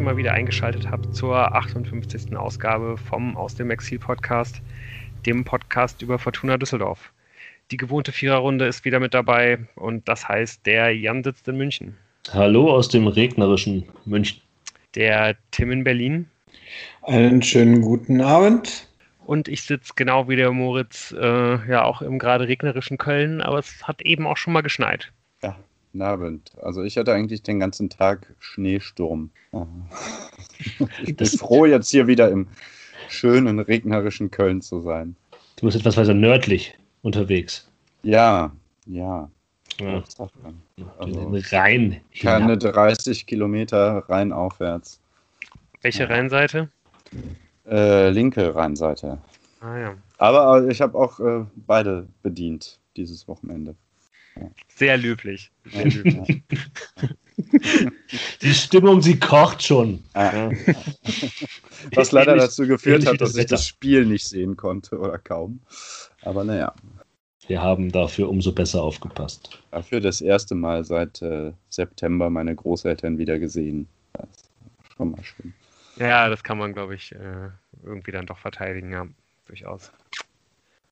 ihr mal wieder eingeschaltet habt zur 58. Ausgabe vom Aus dem Exil Podcast, dem Podcast über Fortuna Düsseldorf. Die gewohnte Viererrunde ist wieder mit dabei und das heißt, der Jan sitzt in München. Hallo aus dem regnerischen München. Der Tim in Berlin. Einen schönen guten Abend. Und ich sitze genau wie der Moritz, äh, ja auch im gerade regnerischen Köln, aber es hat eben auch schon mal geschneit. Guten Abend. Also ich hatte eigentlich den ganzen Tag Schneesturm. Ich bin froh, jetzt hier wieder im schönen regnerischen Köln zu sein. Du bist etwas weiter nördlich unterwegs. Ja, ja. Ja. Also, Rhein. keine 30 Kilometer rein aufwärts. Welche Ja. Rheinseite? Äh, linke Rheinseite. Ah ja. Aber äh, ich habe auch äh, beide bedient dieses Wochenende. Sehr löblich. Sehr löblich. Die Stimmung, sie kocht schon. Ah. Was leider Ähnlich- dazu geführt hat, dass das ich das Spiel nicht sehen konnte oder kaum. Aber naja, Wir haben dafür umso besser aufgepasst. dafür das erste Mal seit äh, September meine Großeltern wieder gesehen. Das ist schon mal schön. Ja, das kann man, glaube ich, äh, irgendwie dann doch verteidigen, ja, durchaus.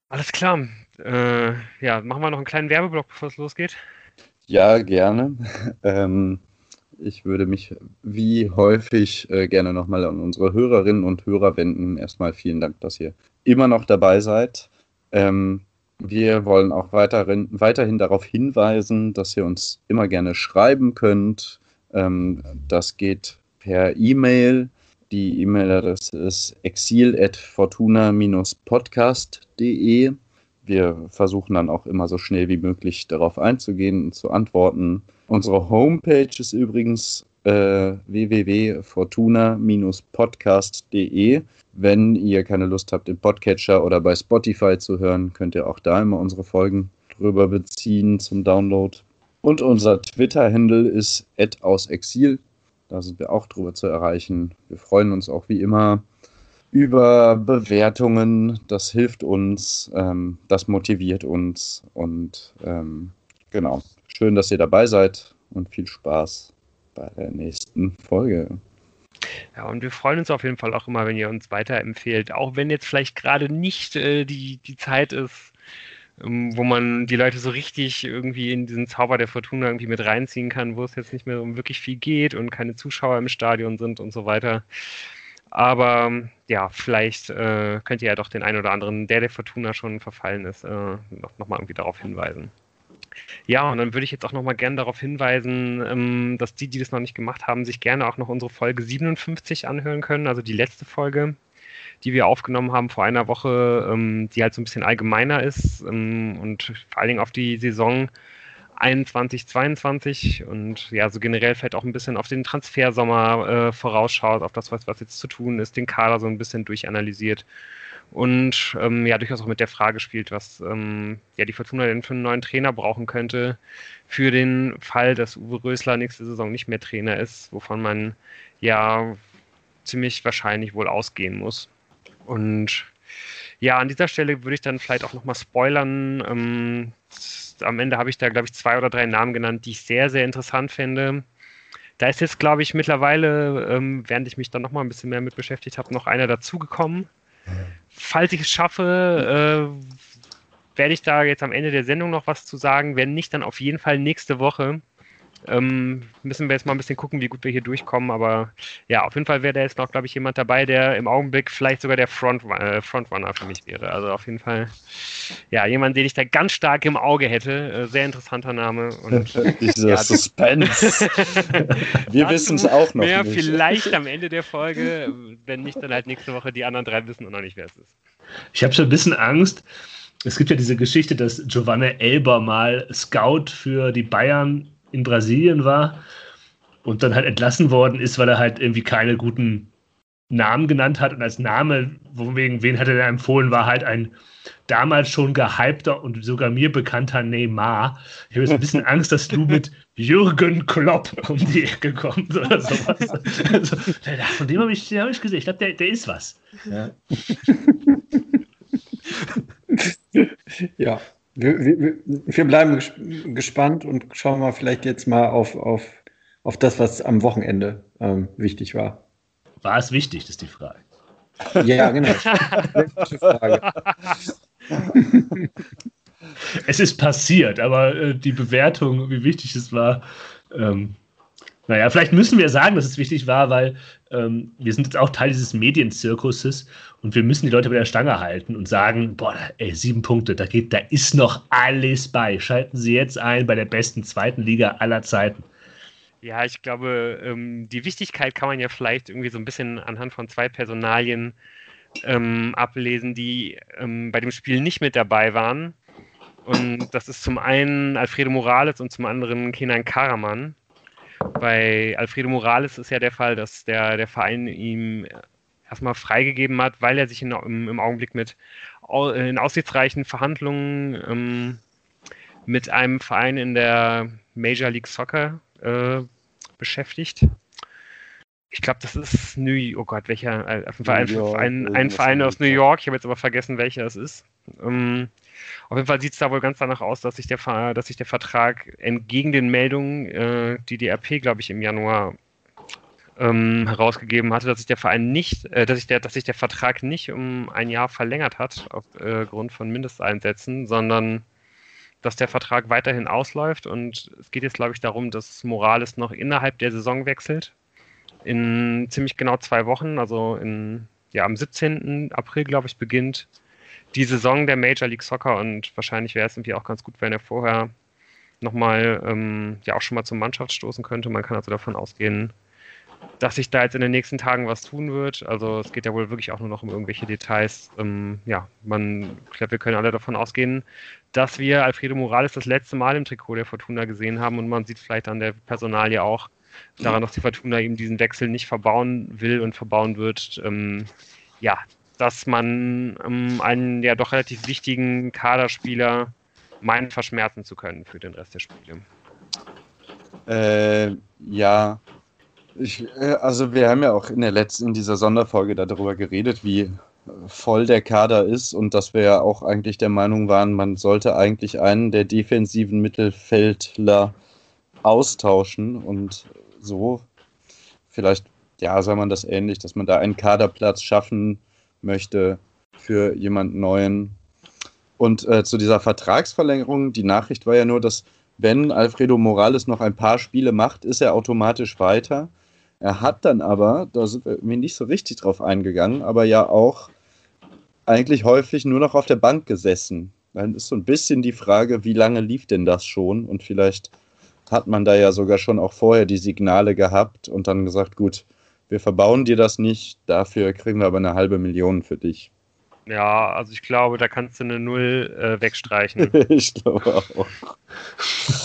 Alles klar. Äh, ja, machen wir noch einen kleinen Werbeblock, bevor es losgeht. Ja, gerne. Ähm, ich würde mich wie häufig äh, gerne nochmal an unsere Hörerinnen und Hörer wenden. Erstmal vielen Dank, dass ihr immer noch dabei seid. Ähm, wir wollen auch weiterhin, weiterhin darauf hinweisen, dass ihr uns immer gerne schreiben könnt. Ähm, das geht per E-Mail. Die E-Mail-Adresse ist exil.fortuna-podcast.de. Wir versuchen dann auch immer so schnell wie möglich darauf einzugehen und zu antworten. Unsere Homepage ist übrigens äh, www.fortuna-podcast.de. Wenn ihr keine Lust habt, im Podcatcher oder bei Spotify zu hören, könnt ihr auch da immer unsere Folgen drüber beziehen zum Download. Und unser Twitter-Handle ist @ausexil. Da sind wir auch drüber zu erreichen. Wir freuen uns auch wie immer über Bewertungen. Das hilft uns, ähm, das motiviert uns und ähm, genau. Schön, dass ihr dabei seid und viel Spaß bei der nächsten Folge. Ja, und wir freuen uns auf jeden Fall auch immer, wenn ihr uns weiterempfehlt. Auch wenn jetzt vielleicht gerade nicht äh, die, die Zeit ist, wo man die Leute so richtig irgendwie in diesen Zauber der Fortuna irgendwie mit reinziehen kann, wo es jetzt nicht mehr um wirklich viel geht und keine Zuschauer im Stadion sind und so weiter. Aber ähm, ja, vielleicht äh, könnt ihr ja doch den einen oder anderen, der der Fortuna schon verfallen ist, äh, noch, noch mal irgendwie darauf hinweisen. Ja, und dann würde ich jetzt auch noch mal gerne darauf hinweisen, ähm, dass die, die das noch nicht gemacht haben, sich gerne auch noch unsere Folge 57 anhören können, also die letzte Folge, die wir aufgenommen haben vor einer Woche, ähm, die halt so ein bisschen allgemeiner ist ähm, und vor allen Dingen auf die Saison 21, 22 und ja, so generell vielleicht auch ein bisschen auf den Transfersommer äh, vorausschaut, auf das, was, was jetzt zu tun ist, den Kader so ein bisschen durchanalysiert und ähm, ja, durchaus auch mit der Frage spielt, was ähm, ja die Fortuna denn für einen neuen Trainer brauchen könnte, für den Fall, dass Uwe Rösler nächste Saison nicht mehr Trainer ist, wovon man ja ziemlich wahrscheinlich wohl ausgehen muss. Und ja, an dieser Stelle würde ich dann vielleicht auch nochmal spoilern. Ähm, am Ende habe ich da, glaube ich, zwei oder drei Namen genannt, die ich sehr, sehr interessant finde. Da ist jetzt, glaube ich, mittlerweile, ähm, während ich mich dann nochmal ein bisschen mehr mit beschäftigt habe, noch einer dazugekommen. Falls ich es schaffe, äh, werde ich da jetzt am Ende der Sendung noch was zu sagen. Wenn nicht, dann auf jeden Fall nächste Woche. Ähm, müssen wir jetzt mal ein bisschen gucken, wie gut wir hier durchkommen. Aber ja, auf jeden Fall wäre da jetzt noch, glaube ich, jemand dabei, der im Augenblick vielleicht sogar der Front, äh, Frontrunner für mich wäre. Also auf jeden Fall, ja, jemand, den ich da ganz stark im Auge hätte. Äh, sehr interessanter Name. Und Dieser Ja, Suspense. Wir wissen es auch noch mehr nicht. vielleicht am Ende der Folge. Wenn nicht, dann halt nächste Woche die anderen drei wissen und noch nicht, wer es ist. Ich habe schon ein bisschen Angst. Es gibt ja diese Geschichte, dass Giovanni Elber mal Scout für die Bayern in Brasilien war und dann halt entlassen worden ist, weil er halt irgendwie keine guten Namen genannt hat. Und als Name, wegen wen hat er denn empfohlen, war halt ein damals schon gehypter und sogar mir bekannter Neymar. Ich habe jetzt ein bisschen Angst, dass du mit Jürgen Klopp um die Ecke kommst oder sowas. Also, von dem habe ich, den hab ich gesehen. Ich glaube, der, der ist was. Ja. Ja, wir, wir, wir bleiben ges- gespannt und schauen mal vielleicht jetzt mal auf, auf, auf das, was am Wochenende ähm, wichtig war. War es wichtig, das ist die Frage. Ja, genau. Frage. es ist passiert, aber äh, die Bewertung, wie wichtig es war, ähm, naja, vielleicht müssen wir sagen, dass es wichtig war, weil ähm, wir sind jetzt auch Teil dieses Medienzirkuses und wir müssen die Leute bei der Stange halten und sagen, boah, ey, sieben Punkte, da geht, da ist noch alles bei. Schalten Sie jetzt ein bei der besten zweiten Liga aller Zeiten. Ja, ich glaube, ähm, die Wichtigkeit kann man ja vielleicht irgendwie so ein bisschen anhand von zwei Personalien ähm, ablesen, die ähm, bei dem Spiel nicht mit dabei waren. Und das ist zum einen Alfredo Morales und zum anderen Kenan Karaman. Bei Alfredo Morales ist ja der Fall, dass der, der Verein ihm erstmal freigegeben hat, weil er sich in, im, im, Augenblick mit in aussichtsreichen Verhandlungen ähm, mit einem Verein in der Major League Soccer äh, beschäftigt. Ich glaube, das ist New oh Gott, welcher, äh, ein, Verein, ein Verein aus New York, ich habe jetzt aber vergessen, welcher es ist. Ähm, auf jeden Fall sieht es da wohl ganz danach aus, dass sich der, dass sich der Vertrag entgegen den Meldungen, äh, die die RP, glaube ich, im Januar ähm, herausgegeben hatte, dass sich der Verein nicht, äh, dass sich der, dass sich der Vertrag nicht um ein Jahr verlängert hat aufgrund äh, von Mindesteinsätzen, sondern dass der Vertrag weiterhin ausläuft und es geht jetzt, glaube ich, darum, dass Morales noch innerhalb der Saison wechselt. In ziemlich genau zwei Wochen, also in, ja, am 17. April, glaube ich, beginnt die Saison der Major League Soccer und wahrscheinlich wäre es irgendwie auch ganz gut, wenn er vorher nochmal ähm, ja auch schon mal zur Mannschaft stoßen könnte. Man kann also davon ausgehen, dass sich da jetzt in den nächsten Tagen was tun wird. Also es geht ja wohl wirklich auch nur noch um irgendwelche Details. Ähm, ja, man, ich glaube, wir können alle davon ausgehen, dass wir Alfredo Morales das letzte Mal im Trikot der Fortuna gesehen haben und man sieht vielleicht an der Personalie auch daran, dass die Fortuna eben diesen Wechsel nicht verbauen will und verbauen wird. Ähm, ja, dass man ähm, einen ja doch relativ wichtigen Kaderspieler meint, verschmerzen zu können für den Rest der Spiele. Äh, ja. Ich, äh, also wir haben ja auch in der letzten, in dieser Sonderfolge darüber geredet, wie voll der Kader ist und dass wir ja auch eigentlich der Meinung waren, man sollte eigentlich einen der defensiven Mittelfeldler austauschen und so vielleicht, ja, soll man das ähnlich, dass man da einen Kaderplatz schaffen möchte für jemanden Neuen. Und äh, zu dieser Vertragsverlängerung, die Nachricht war ja nur, dass wenn Alfredo Morales noch ein paar Spiele macht, ist er automatisch weiter. Er hat dann aber, da sind wir nicht so richtig drauf eingegangen, aber ja auch eigentlich häufig nur noch auf der Bank gesessen. Dann ist so ein bisschen die Frage, wie lange lief denn das schon? Und vielleicht hat man da ja sogar schon auch vorher die Signale gehabt und dann gesagt, gut, wir verbauen dir das nicht, dafür kriegen wir aber eine halbe Million für dich. Ja, also ich glaube, da kannst du eine Null äh, wegstreichen. ich glaube auch.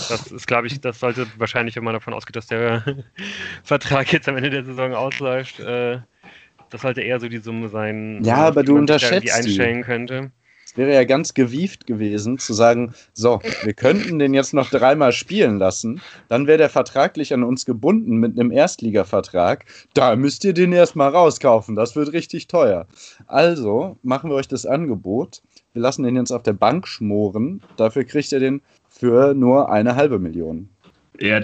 Das ist, glaube ich, das sollte wahrscheinlich, wenn man davon ausgeht, dass der Vertrag jetzt am Ende der Saison ausläuft, äh, das sollte eher so die Summe sein, ja, aber du unterschätzt die einstellen könnte wäre ja ganz gewieft gewesen, zu sagen, so, wir könnten den jetzt noch dreimal spielen lassen, dann wäre der vertraglich an uns gebunden mit einem Erstligavertrag. Da müsst ihr den erstmal rauskaufen, das wird richtig teuer. Also machen wir euch das Angebot, wir lassen den jetzt auf der Bank schmoren, dafür kriegt ihr den für nur eine halbe Million. Ja,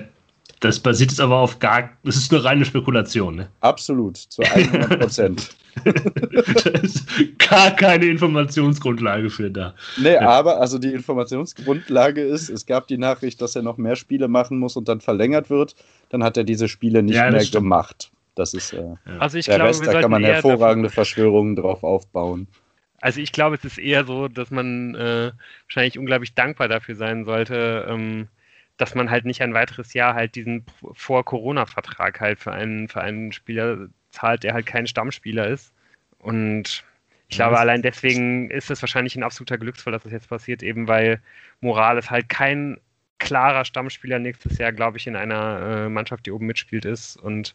das basiert jetzt aber auf gar, das ist eine reine Spekulation, ne? Absolut, zu 100 Prozent. da ist gar keine Informationsgrundlage für da. Nee, ja. aber also die Informationsgrundlage ist, es gab die Nachricht, dass er noch mehr Spiele machen muss und dann verlängert wird. Dann hat er diese Spiele nicht ja, mehr stimmt. gemacht. Das ist äh, also ich der glaube, Rest, da kann man hervorragende davon... Verschwörungen drauf aufbauen. Also ich glaube, es ist eher so, dass man äh, wahrscheinlich unglaublich dankbar dafür sein sollte, ähm, dass man halt nicht ein weiteres Jahr halt diesen Vor-Corona-Vertrag halt für einen, für einen Spieler zahlt, der halt kein Stammspieler ist. Und ich glaube, allein deswegen ist es wahrscheinlich ein absoluter Glücksfall, dass das jetzt passiert, eben weil Morales halt kein klarer Stammspieler nächstes Jahr, glaube ich, in einer äh, Mannschaft, die oben mitspielt, ist. Und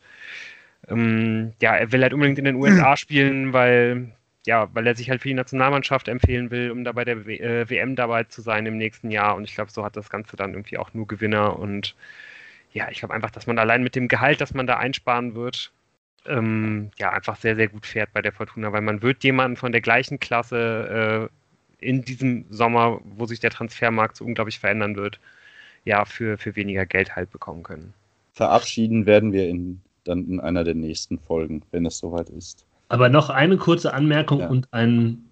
ähm, ja, er will halt unbedingt in den USA spielen, weil ja, weil er sich halt für die Nationalmannschaft empfehlen will, um da bei der w äh, WM dabei zu sein im nächsten Jahr. Und ich glaube, so hat das Ganze dann irgendwie auch nur Gewinner. Und ja, ich glaube einfach, dass man allein mit dem Gehalt, das man da einsparen wird, ähm, ja, einfach sehr, sehr gut fährt bei der Fortuna, weil man wird jemanden von der gleichen Klasse äh, in diesem Sommer, wo sich der Transfermarkt so unglaublich verändern wird, ja, für, für weniger Geld halt bekommen können. verabschieden werden wir in, dann in einer der nächsten Folgen, wenn es soweit ist. Aber noch eine kurze Anmerkung Ja. und ein,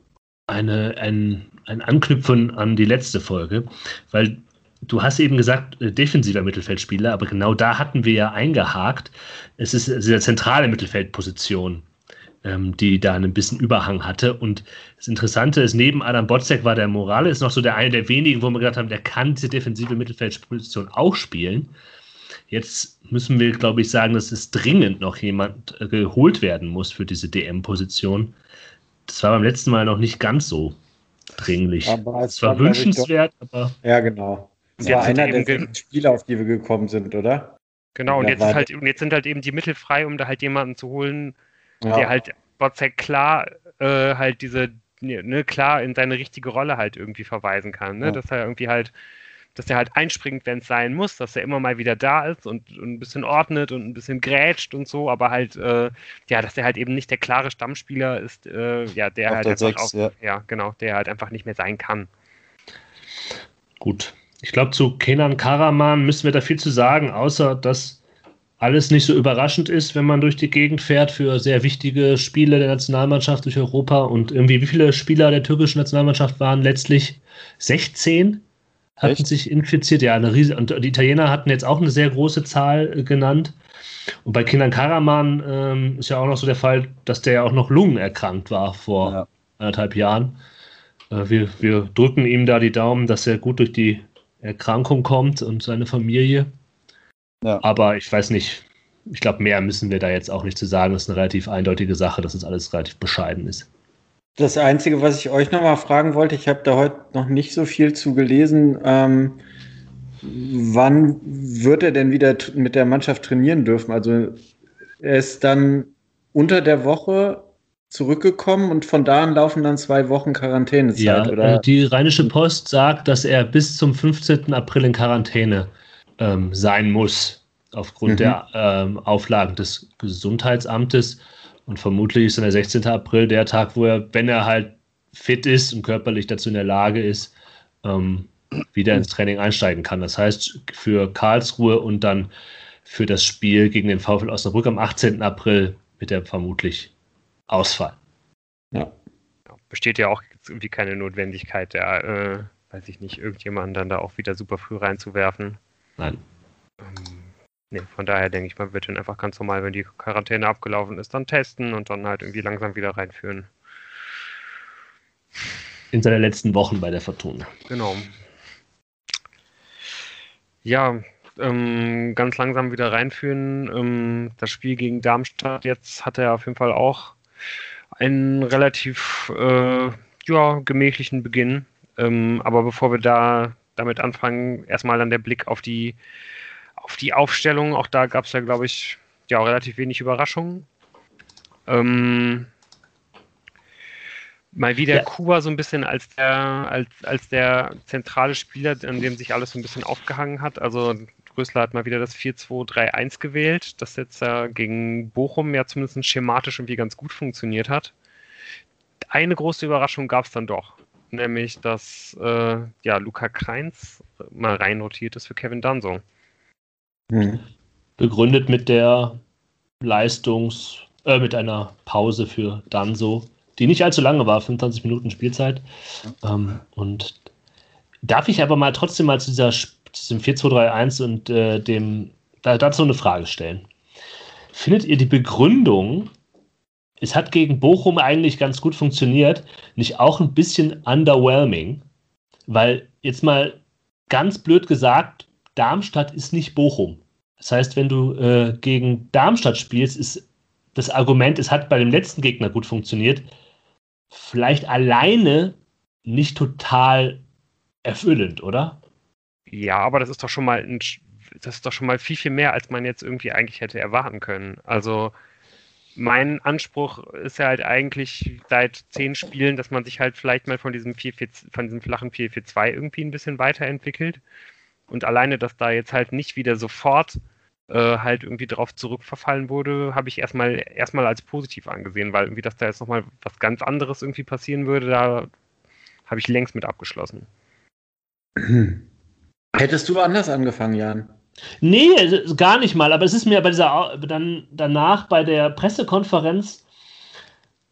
eine, ein, ein Anknüpfen an die letzte Folge, weil du hast eben gesagt, äh, defensiver Mittelfeldspieler, aber genau da hatten wir ja eingehakt. Es ist diese zentrale Mittelfeldposition, ähm, die da ein bisschen Überhang hatte. Und das Interessante ist, neben Adam Botzek war der Morales noch so der eine der wenigen, wo wir gesagt haben, der kann diese defensive Mittelfeldposition auch spielen. Jetzt müssen wir, glaube ich, sagen, dass es dringend noch jemand äh, geholt werden muss für diese DM-Position. Das war beim letzten Mal noch nicht ganz so dringlich. Aber es es war wünschenswert, aber Doch, ja, genau. Es Jetzt war einer der Spieler, auf die wir gekommen sind, oder? Genau, und Ja, jetzt, ist war- halt, und jetzt sind halt eben die Mittel frei, um da halt jemanden zu holen, Ja. der halt Botzek klar äh, halt diese, ne, klar in seine richtige Rolle halt irgendwie verweisen kann. Ne? Ja. Dass er irgendwie halt, dass er halt einspringt, wenn es sein muss, dass er immer mal wieder da ist und, und ein bisschen ordnet und ein bisschen grätscht und so, aber halt, äh, ja, dass er halt eben nicht der klare Stammspieler ist, äh, ja, der Auf halt der einfach Sechs, auf, ja. ja, genau, der halt einfach nicht mehr sein kann. gut. Ich glaube, zu Kenan Karaman müssen wir da viel zu sagen, außer dass alles nicht so überraschend ist, wenn man durch die Gegend fährt für sehr wichtige Spiele der Nationalmannschaft durch Europa. Und irgendwie, wie viele Spieler der türkischen Nationalmannschaft waren letztlich? 16 hatten Echt? sich infiziert. Ja, eine riesige, und die Italiener hatten jetzt auch eine sehr große Zahl äh, genannt. Und bei Kenan Karaman ähm, ist ja auch noch so der Fall, dass der ja auch noch lungenerkrankt war vor Ja. anderthalb Jahren. Äh, wir, wir drücken ihm da die Daumen, dass er gut durch die Erkrankung kommt und seine Familie. Ja. Aber ich weiß nicht, ich glaube, mehr müssen wir da jetzt auch nicht zu sagen. Das ist eine relativ eindeutige Sache, dass es alles relativ bescheiden ist. Das Einzige, was ich euch noch mal fragen wollte, ich habe da heute noch nicht so viel zu gelesen. Ähm, wann wird er denn wieder mit der Mannschaft trainieren dürfen? Also er ist dann unter der Woche zurückgekommen und von da an laufen dann zwei Wochen Quarantänezeit, Ja, oder? äh, die Rheinische Post sagt, dass er bis zum 15. April in Quarantäne ähm, sein muss, aufgrund Mhm. der ähm, Auflagen des Gesundheitsamtes. Und vermutlich ist dann der 16. April der Tag, wo er, wenn er halt fit ist und körperlich dazu in der Lage ist, ähm, wieder ins Training einsteigen kann. Das heißt, für Karlsruhe und dann für das Spiel gegen den VfL Osnabrück am 18. April wird er vermutlich ausfallen. ja. Besteht ja auch irgendwie keine Notwendigkeit, da, äh, weiß ich nicht, irgendjemanden dann da auch wieder super früh reinzuwerfen. Nein. Ähm, nee, von daher denke ich, man wird ihn einfach ganz normal, wenn die Quarantäne abgelaufen ist, dann testen und dann halt irgendwie langsam wieder reinführen. In seinen letzten Wochen bei der Fortuna. Genau. Ja, ähm, ganz langsam wieder reinführen. Ähm, das Spiel gegen Darmstadt jetzt hat er auf jeden Fall auch einen relativ äh, ja, gemächlichen Beginn. Ähm, aber bevor wir da damit anfangen, erstmal dann der Blick auf die, auf die Aufstellung. Auch da gab es ja, glaube ich, ja, relativ wenig Überraschungen. Ähm, mal wieder Ja. Kuba so ein bisschen als der, als, als der zentrale Spieler, an dem sich alles so ein bisschen aufgehangen hat. Also Rösler hat mal wieder das 4-2-3-1 gewählt, das jetzt ja gegen Bochum ja zumindest schematisch irgendwie ganz gut funktioniert hat. Eine große Überraschung gab es dann doch, nämlich dass äh, ja, Luca Kreins mal reinrotiert ist für Kevin Danso. Hm. begründet mit der Leistungs-, äh, mit einer Pause für Danso, die nicht allzu lange war, 25 Minuten Spielzeit. Ähm, und darf ich aber mal trotzdem mal zu dieser, diesem 4-2-3-1 und äh, dem, da, dazu eine Frage stellen. Findet ihr die Begründung, es hat gegen Bochum eigentlich ganz gut funktioniert, nicht auch ein bisschen underwhelming? Weil jetzt mal ganz blöd gesagt, Darmstadt ist nicht Bochum. Das heißt, wenn du äh, gegen Darmstadt spielst, ist das Argument, es hat bei dem letzten Gegner gut funktioniert, vielleicht alleine nicht total erfüllend, oder? Ja, aber das ist doch schon mal ein, das ist doch schon mal viel, viel mehr, als man jetzt irgendwie eigentlich hätte erwarten können. Also mein Anspruch ist ja halt eigentlich seit zehn Spielen, dass man sich halt vielleicht mal von diesem 4, 4 von diesem flachen 4-4-2 irgendwie ein bisschen weiterentwickelt. Und alleine, dass da jetzt halt nicht wieder sofort äh, halt irgendwie drauf zurückverfallen wurde, habe ich erstmal erstmal als positiv angesehen, weil irgendwie, dass da jetzt nochmal was ganz anderes irgendwie passieren würde, da habe ich längst mit abgeschlossen. Hättest du anders angefangen, Jan? Nee, gar nicht mal, aber es ist mir bei dieser dann danach bei der Pressekonferenz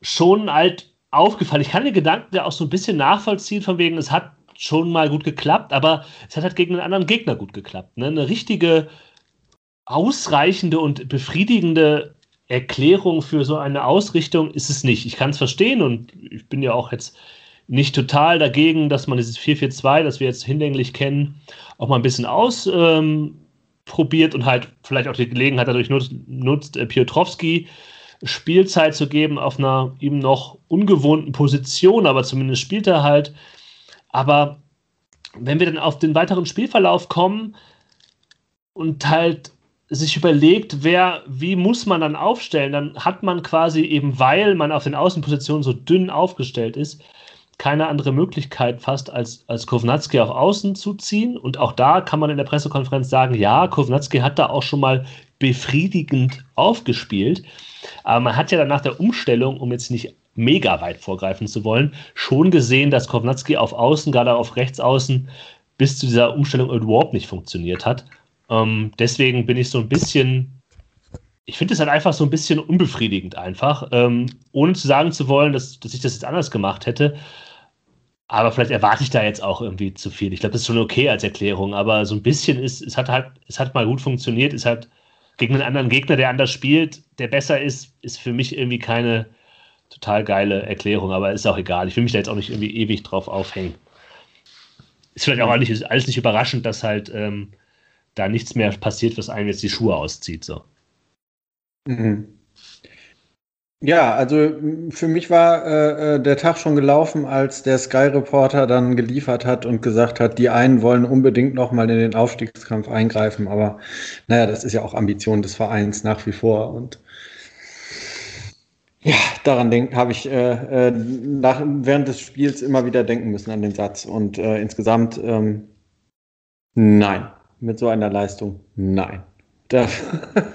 schon halt aufgefallen. Ich kann den Gedanken ja auch so ein bisschen nachvollziehen, von wegen, es hat schon mal gut geklappt, aber es hat halt gegen einen anderen Gegner gut geklappt. Ne? Eine richtige, ausreichende und befriedigende Erklärung für so eine Ausrichtung ist es nicht. Ich kann es verstehen und ich bin ja auch jetzt nicht total dagegen, dass man dieses 4-4-2, das wir jetzt hinlänglich kennen, auch mal ein bisschen ausprobiert ähm, und halt vielleicht auch die Gelegenheit dadurch nutzt, nutzt äh, Piotrowski Spielzeit zu geben auf einer ihm noch ungewohnten Position, aber zumindest spielt er halt. Aber wenn wir dann auf den weiteren Spielverlauf kommen und halt sich überlegt, wer, wie muss man dann aufstellen, dann hat man quasi eben, weil man auf den Außenpositionen so dünn aufgestellt ist, keine andere Möglichkeit fast, als, als Kovnatski auf Außen zu ziehen. Und auch da kann man in der Pressekonferenz sagen, ja, Kovnatski hat da auch schon mal befriedigend aufgespielt. Aber man hat ja dann nach der Umstellung, um jetzt nicht mega weit vorgreifen zu wollen, schon gesehen, dass Kovnatski auf Außen, gerade auf Rechtsaußen, bis zu dieser Umstellung überhaupt nicht funktioniert hat. Ähm, deswegen bin ich so ein bisschen, ich finde es halt einfach so ein bisschen unbefriedigend einfach, ähm, ohne zu sagen zu wollen, dass, dass ich das jetzt anders gemacht hätte. Aber vielleicht erwarte ich da jetzt auch irgendwie zu viel. Ich glaube, das ist schon okay als Erklärung, aber so ein bisschen ist, es hat halt, es hat mal gut funktioniert, es hat gegen einen anderen Gegner, der anders spielt, der besser ist, ist für mich irgendwie keine total geile Erklärung, aber ist auch egal. Ich will mich da jetzt auch nicht irgendwie ewig drauf aufhängen. Ist vielleicht auch alles nicht überraschend, dass halt ähm, da nichts mehr passiert, was einem jetzt die Schuhe auszieht. So. Mhm. Ja, also für mich war äh, äh, der Tag schon gelaufen, als der Sky Reporter dann geliefert hat und gesagt hat, die einen wollen unbedingt noch mal in den Aufstiegskampf eingreifen, aber naja, das ist ja auch Ambition des Vereins nach wie vor und ja, daran habe ich äh, äh, nach, während des Spiels immer wieder denken müssen an den Satz und äh, insgesamt ähm, nein, mit so einer Leistung nein. Da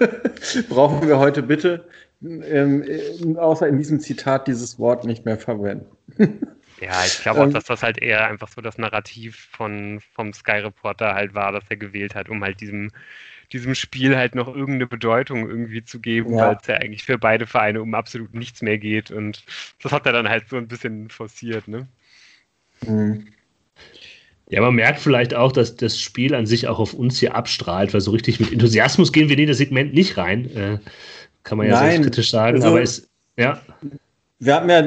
brauchen wir heute bitte ähm, äh, außer in diesem Zitat dieses Wort nicht mehr verwenden. ja, ich glaube auch, ähm, dass das halt eher einfach so das Narrativ von, vom Sky Reporter halt war, das er gewählt hat, um halt diesem, diesem Spiel halt noch irgendeine Bedeutung irgendwie zu geben, ja. weil es ja eigentlich für beide Vereine um absolut nichts mehr geht. Und das hat er dann halt so ein bisschen forciert, ne? Mhm. Ja, man merkt vielleicht auch, dass das Spiel an sich auch auf uns hier abstrahlt, weil so richtig mit Enthusiasmus gehen wir in das Segment nicht rein. Äh, kann man ja Nein, kritisch sagen, also, aber es, ja. Wir haben ja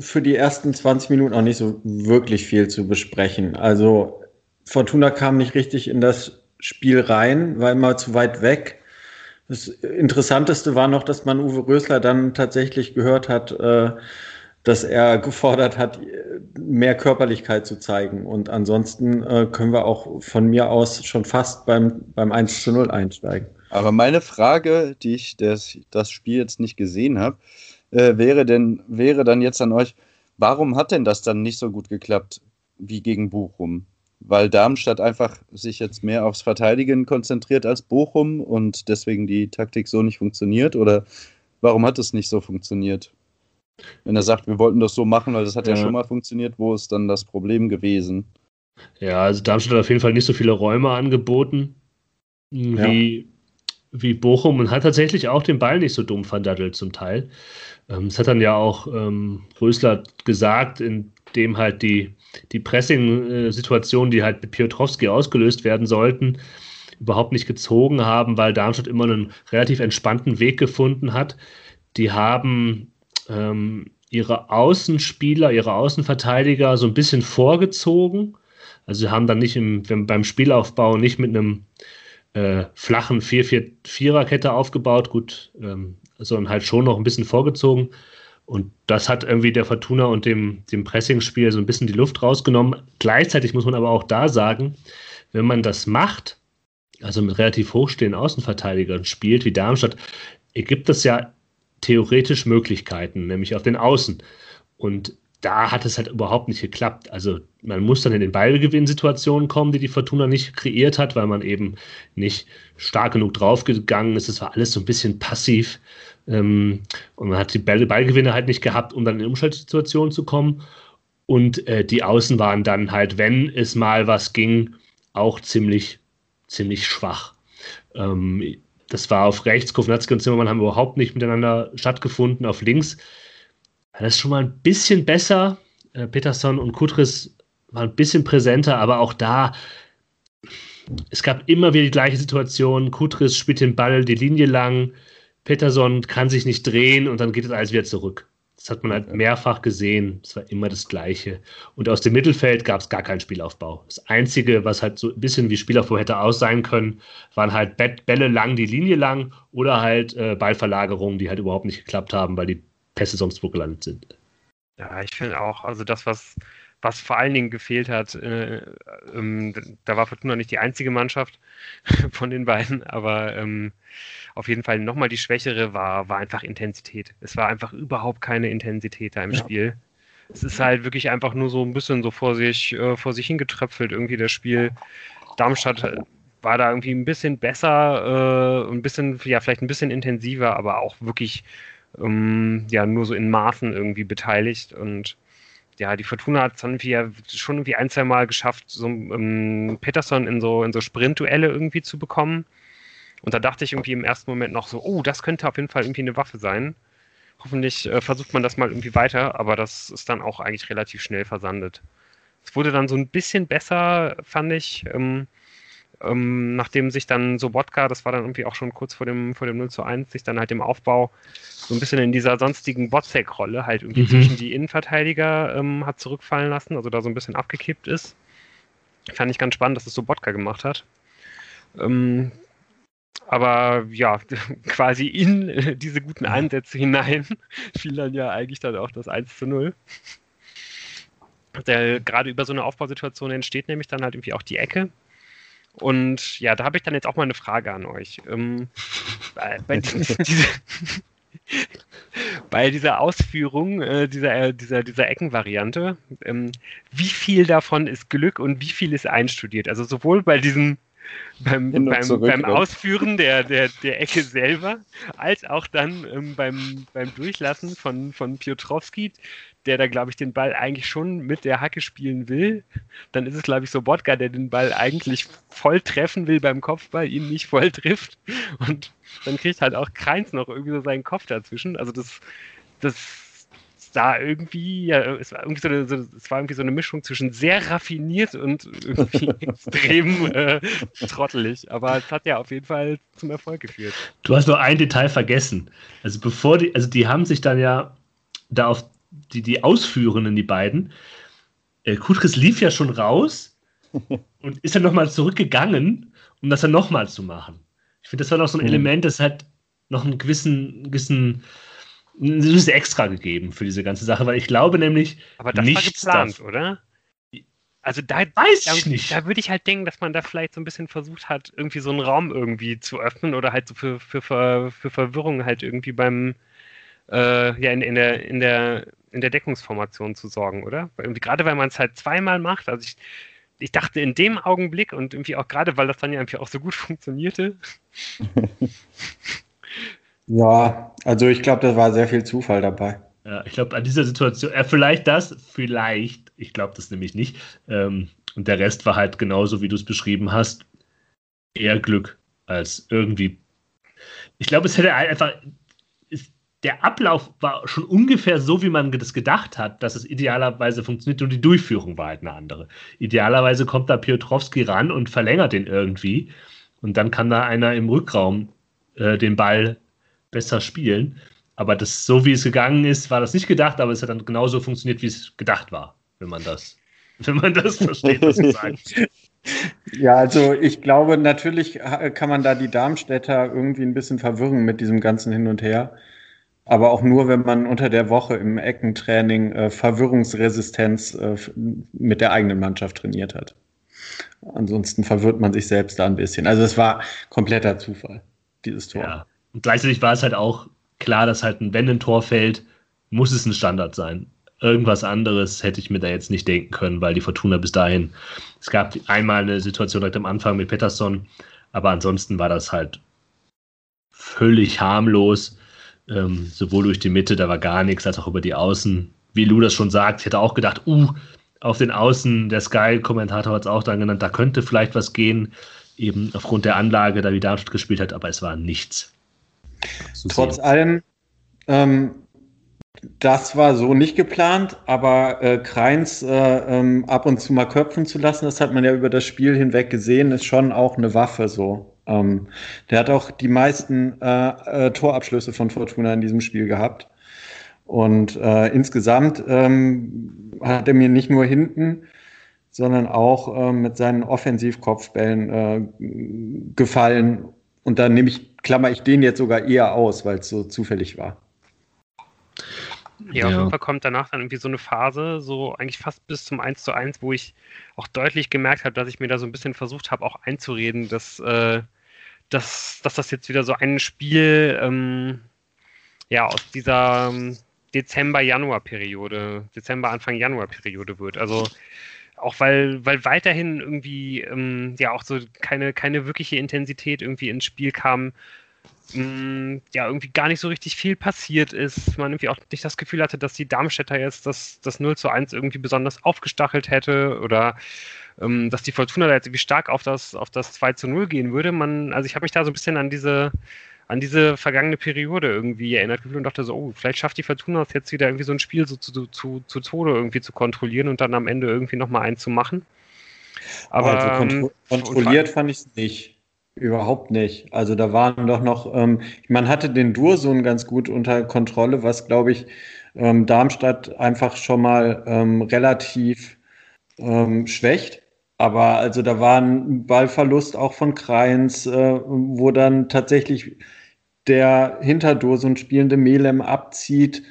für die ersten 20 Minuten auch nicht so wirklich viel zu besprechen. Also Fortuna kam nicht richtig in das Spiel rein, war immer zu weit weg. Das Interessanteste war noch, dass man Uwe Rösler dann tatsächlich gehört hat, äh, dass er gefordert hat, mehr Körperlichkeit zu zeigen. Und ansonsten äh, können wir auch von mir aus schon fast beim, beim 1 zu 0 einsteigen. Aber meine Frage, die ich das, das Spiel jetzt nicht gesehen habe, äh, wäre denn, wäre dann jetzt an euch, warum hat denn das dann nicht so gut geklappt wie gegen Bochum? Weil Darmstadt einfach sich jetzt mehr aufs Verteidigen konzentriert als Bochum und deswegen die Taktik so nicht funktioniert? Oder warum hat es nicht so funktioniert? Wenn er sagt, wir wollten das so machen, weil das hat ja, ja schon mal funktioniert, wo ist dann das Problem gewesen? Ja, also Darmstadt hat auf jeden Fall nicht so viele Räume angeboten wie, ja wie Bochum und hat tatsächlich auch den Ball nicht so dumm verdattelt zum Teil. Ähm, das hat dann ja auch ähm, Rösler gesagt, indem halt die, die Pressing-Situationen, die halt mit Piotrowski ausgelöst werden sollten, überhaupt nicht gezogen haben, weil Darmstadt immer einen relativ entspannten Weg gefunden hat. Die haben ähm, ihre Außenspieler, ihre Außenverteidiger so ein bisschen vorgezogen. Also sie haben dann nicht im, beim Spielaufbau nicht mit einem äh, flachen 4-4-4er-Kette aufgebaut, gut, ähm, sondern halt schon noch ein bisschen vorgezogen. Und das hat irgendwie der Fortuna und dem, dem Pressingspiel so ein bisschen die Luft rausgenommen. Gleichzeitig muss man aber auch da sagen, wenn man das macht, also mit relativ hochstehenden Außenverteidigern spielt, wie Darmstadt, gibt es ja theoretisch Möglichkeiten, nämlich auf den Außen. Und da hat es halt überhaupt nicht geklappt. Also man muss dann in den Ballgewinnsituationen kommen, die die Fortuna nicht kreiert hat, weil man eben nicht stark genug draufgegangen ist. Es war alles so ein bisschen passiv. Ähm, und man hat die Ball Ballgewinne halt nicht gehabt, um dann in Umschaltsituationen zu kommen. Und äh, die Außen waren dann halt, wenn es mal was ging, auch ziemlich, ziemlich schwach. Ähm, das war auf rechts, Kovnatski und Zimmermann haben überhaupt nicht miteinander stattgefunden. Auf links das ist schon mal ein bisschen besser. Äh, Peterson und Kutris waren ein bisschen präsenter, aber auch da, es gab immer wieder die gleiche Situation. Kutris spielt den Ball die Linie lang, Peterson kann sich nicht drehen und dann geht es alles wieder zurück. Das hat man halt mehrfach gesehen. Es war immer das Gleiche. Und aus dem Mittelfeld gab es gar keinen Spielaufbau. Das Einzige, was halt so ein bisschen wie Spielaufbau hätte aus sein können, waren halt Bälle lang, die Linie lang oder halt äh, Ballverlagerungen, die halt überhaupt nicht geklappt haben, weil die Pässe sonst wo gelandet sind. Ja, ich finde auch, also das, was, was vor allen Dingen gefehlt hat, äh, ähm, da war Fortuna nicht die einzige Mannschaft von den beiden, aber ähm, auf jeden Fall nochmal die schwächere war, war einfach Intensität. Es war einfach überhaupt keine Intensität da im ja. Spiel. Es ist halt wirklich einfach nur so ein bisschen so vor sich, äh, vor sich hingetröpfelt, irgendwie das Spiel. Darmstadt äh, war da irgendwie ein bisschen besser, äh, ein bisschen, ja, vielleicht ein bisschen intensiver, aber auch wirklich ähm, ja nur so in Maßen irgendwie beteiligt und ja, die Fortuna hat es dann irgendwie ja schon irgendwie ein, zwei Mal geschafft, so ähm, Peterson in so, in so Sprintduelle irgendwie zu bekommen. Und da dachte ich irgendwie im ersten Moment noch so, oh, das könnte auf jeden Fall irgendwie eine Waffe sein. Hoffentlich äh, versucht man das mal irgendwie weiter, aber das ist dann auch eigentlich relativ schnell versandet. Es wurde dann so ein bisschen besser, fand ich. Ähm, ähm, nachdem sich dann Sobotka, das war dann irgendwie auch schon kurz vor dem, vor dem 0 zu 1, sich dann halt im Aufbau so ein bisschen in dieser sonstigen Botzek-Rolle halt irgendwie mhm. zwischen die Innenverteidiger ähm, hat zurückfallen lassen, also da so ein bisschen abgekippt ist. Fand ich ganz spannend, dass es Sobotka gemacht hat. Ähm, aber ja, quasi in diese guten Einsätze hinein fiel dann ja eigentlich dann auch das 1 zu 0. Der, gerade über so eine Aufbausituation entsteht nämlich dann halt irgendwie auch die Ecke. Und ja, da habe ich dann jetzt auch mal eine Frage an euch. Ähm, bei, bei, diese, bei, dieser Ausführung äh, dieser, äh, dieser, dieser Eckenvariante, ähm, wie viel davon ist Glück und wie viel ist einstudiert? Also sowohl bei diesem beim, beim, zurück, beim Ausführen der, der, der Ecke selber, als auch dann ähm, beim, beim Durchlassen von, von Piotrowski, der da, glaube ich, den Ball eigentlich schon mit der Hacke spielen will. Dann ist es, glaube ich, so Bodka, der den Ball eigentlich voll treffen will beim Kopfball, ihn nicht voll trifft. Und dann kriegt halt auch Kreins noch irgendwie so seinen Kopf dazwischen. Also das, das sah irgendwie, ja, es war irgendwie so eine, so, es war irgendwie so eine Mischung zwischen sehr raffiniert und irgendwie extrem äh, trottelig. Aber es hat ja auf jeden Fall zum Erfolg geführt. Du hast nur ein Detail vergessen. Also bevor die, also die haben sich dann ja da auf die, die Ausführenden, die beiden, äh, Kutris lief ja schon raus und ist dann nochmal zurückgegangen, um das dann nochmal zu machen. Ich finde, das war noch so ein mhm. Element, das hat noch einen gewissen, gewissen das ist extra gegeben für diese ganze Sache, weil ich glaube nämlich. Aber das nichts war geplant, oder? Also da weiß ich da, nicht. Da würde ich halt denken, dass man da vielleicht so ein bisschen versucht hat, irgendwie so einen Raum irgendwie zu öffnen oder halt so für, für, für, für Verwirrung halt irgendwie beim, äh, ja, in, in, der, in, der, in der Deckungsformation zu sorgen, oder? Irgendwie, gerade weil man es halt zweimal macht, also ich, ich dachte in dem Augenblick und irgendwie auch gerade, weil das dann ja irgendwie auch so gut funktionierte. ja, also ich glaube, da war sehr viel Zufall dabei. Ja, ich glaube, an dieser Situation, äh, vielleicht das, vielleicht, ich glaube das nämlich nicht. Ähm, und der Rest war halt genauso, wie du es beschrieben hast, eher Glück als irgendwie. Ich glaube, es hätte einfach, der Ablauf war schon ungefähr so, wie man das gedacht hat, dass es idealerweise funktioniert und die Durchführung war halt eine andere. Idealerweise kommt da Piotrowski ran und verlängert den irgendwie und dann kann da einer im Rückraum äh, den Ball besser spielen. Aber das, so wie es gegangen ist, war das nicht gedacht, aber es hat dann genauso funktioniert, wie es gedacht war, wenn man das, wenn man das versteht, was ich sage. Ja, also ich glaube, natürlich kann man da die Darmstädter irgendwie ein bisschen verwirren mit diesem ganzen Hin und Her. Aber auch nur, wenn man unter der Woche im Eckentraining äh, Verwirrungsresistenz äh, mit der eigenen Mannschaft trainiert hat. Ansonsten verwirrt man sich selbst da ein bisschen. Also es war kompletter Zufall, dieses Tor. Ja. Und gleichzeitig war es halt auch klar, dass halt wenn ein Tor fällt, muss es ein Standard sein. Irgendwas anderes hätte ich mir da jetzt nicht denken können, weil die Fortuna bis dahin, es gab einmal eine Situation direkt am Anfang mit Pettersson, aber ansonsten war das halt völlig harmlos ähm, sowohl durch die Mitte, da war gar nichts, als auch über die Außen. Wie Lou das schon sagt, ich hätte auch gedacht, uh, auf den Außen, der Sky-Kommentator hat es auch dann genannt, da könnte vielleicht was gehen. eben aufgrund der Anlage da wie Darmstadt gespielt hat, aber es war nichts. Trotz sehen. allem, ähm, das war so nicht geplant, aber äh, Kreins äh, ähm, ab und zu mal köpfen zu lassen, das hat man ja über das Spiel hinweg gesehen, ist schon auch eine Waffe so. Ähm, der hat auch die meisten äh, äh Torabschlüsse von Fortuna in diesem Spiel gehabt. Und äh, insgesamt ähm, hat er mir nicht nur hinten, sondern auch äh, mit seinen Offensivkopfbällen gefallen. Und da nehme ich, klammer ich den jetzt sogar eher aus, weil es so zufällig war. Ja, auf jeden Fall kommt danach dann irgendwie so eine Phase, so eigentlich fast bis zum 1 zu 1, wo ich auch deutlich gemerkt habe, dass ich mir da so ein bisschen versucht habe, auch einzureden, dass, äh, dass, dass das jetzt wieder so ein Spiel ähm, ja, aus dieser ähm, Dezember-Januar-Periode, Dezember, Anfang Januar-Periode wird. Also auch weil, weil weiterhin irgendwie ähm, ja auch so keine, keine wirkliche Intensität irgendwie ins Spiel kam, mm, ja, irgendwie gar nicht so richtig viel passiert ist. Man irgendwie auch nicht das Gefühl hatte, dass die Darmstädter jetzt das, das 0 zu 1 irgendwie besonders aufgestachelt hätte oder ähm, dass die Fortuna da jetzt irgendwie stark auf das, auf das 2 zu 0 gehen würde. Man, also ich habe mich da so ein bisschen an diese, an diese vergangene Periode irgendwie erinnert und dachte so, oh, vielleicht schafft die Fortuna es jetzt wieder irgendwie so ein Spiel so zu, zu, zu Tode irgendwie zu kontrollieren und dann am Ende irgendwie nochmal eins zu machen. Aber also kontro ähm, kontrolliert fand ich es nicht. Überhaupt nicht. Also da waren doch noch, ähm, man hatte den Dursun ganz gut unter Kontrolle, was glaube ich ähm, Darmstadt einfach schon mal ähm, relativ ähm, schwächt. Aber also da war ein Ballverlust auch von Kreins, äh, wo dann tatsächlich der Hinterdose und spielende Melem abzieht.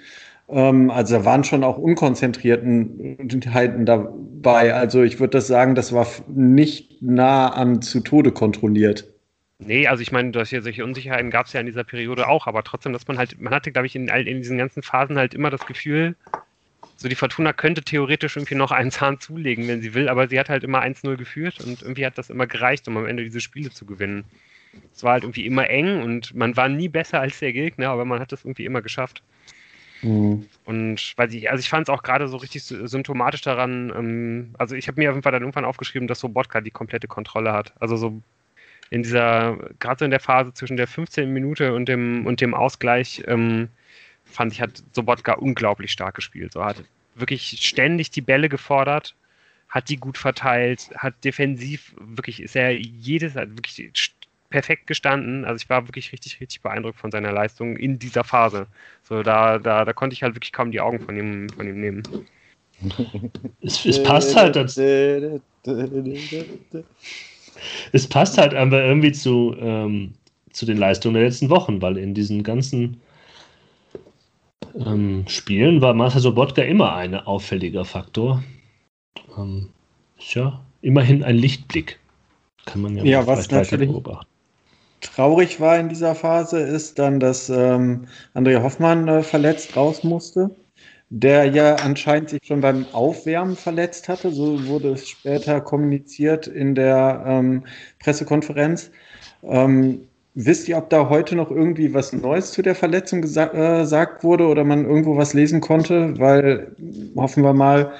Ähm, also da waren schon auch Unkonzentriertenheiten dabei. Also ich würde das sagen, das war nicht nah an zu Tode kontrolliert. Nee, also ich meine, solche Unsicherheiten gab es ja in dieser Periode auch, aber trotzdem, dass man halt, man hatte, glaube ich, in, in diesen ganzen Phasen halt immer das Gefühl, so die Fortuna könnte theoretisch irgendwie noch einen Zahn zulegen, wenn sie will, aber sie hat halt immer 1-0 geführt und irgendwie hat das immer gereicht, um am Ende diese Spiele zu gewinnen. Es war halt irgendwie immer eng und man war nie besser als der Gegner, aber man hat das irgendwie immer geschafft. Mhm. Und weil ich, also ich fand es auch gerade so richtig symptomatisch daran, ähm, also ich habe mir auf jeden Fall dann irgendwann aufgeschrieben, dass Sobotka die komplette Kontrolle hat. Also so in dieser, gerade so in der Phase zwischen der 15 Minute und dem, und dem Ausgleich, ähm, fand ich, hat Sobotka unglaublich stark gespielt. So hat wirklich ständig die Bälle gefordert, hat die gut verteilt, hat defensiv wirklich, ist er jedes, wirklich perfekt gestanden. Also ich war wirklich richtig, richtig beeindruckt von seiner Leistung in dieser Phase. So, da, da, da konnte ich halt wirklich kaum die Augen von ihm, von ihm nehmen. Es, es passt halt dazu. es passt halt aber irgendwie zu, ähm, zu den Leistungen der letzten Wochen, weil in diesen ganzen ähm, Spielen war Marcel Sobotka immer ein auffälliger Faktor. Ähm, ja immerhin ein Lichtblick. Kann man ja, ja was natürlich beobachten. Traurig war in dieser Phase ist dann, dass ähm, Andrea Hoffmann äh, verletzt raus musste, der ja anscheinend sich schon beim Aufwärmen verletzt hatte. So wurde es später kommuniziert in der ähm, Pressekonferenz. Ähm, Wisst ihr, ob da heute noch irgendwie was Neues zu der Verletzung gesa äh, gesagt wurde oder man irgendwo was lesen konnte? Weil hoffen wir mal,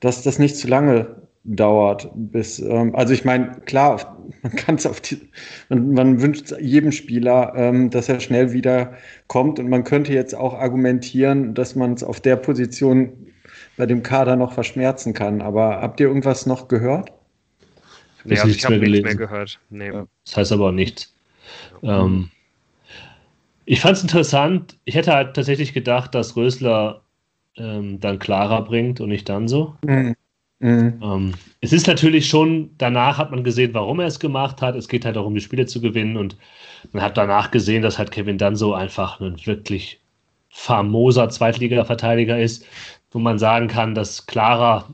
dass das nicht zu lange dauert. Bis, ähm, also ich meine, klar, man kann es auf die, man, man, wünscht jedem Spieler, ähm, dass er schnell wieder kommt und man könnte jetzt auch argumentieren, dass man es auf der Position bei dem Kader noch verschmerzen kann. Aber habt ihr irgendwas noch gehört? Nee, also ich habe nichts mehr gehört. Nee. Das heißt aber auch nichts. Ähm, ich fand es interessant. Ich hätte halt tatsächlich gedacht, dass Rösler ähm, dann klarer bringt und nicht dann so. Mhm. Mhm. Ähm, es ist natürlich schon, danach hat man gesehen, warum er es gemacht hat. Es geht halt darum, die Spiele zu gewinnen und man hat danach gesehen, dass halt Kevin Danso einfach ein wirklich famoser Zweitliga-Verteidiger ist, wo man sagen kann, dass Clara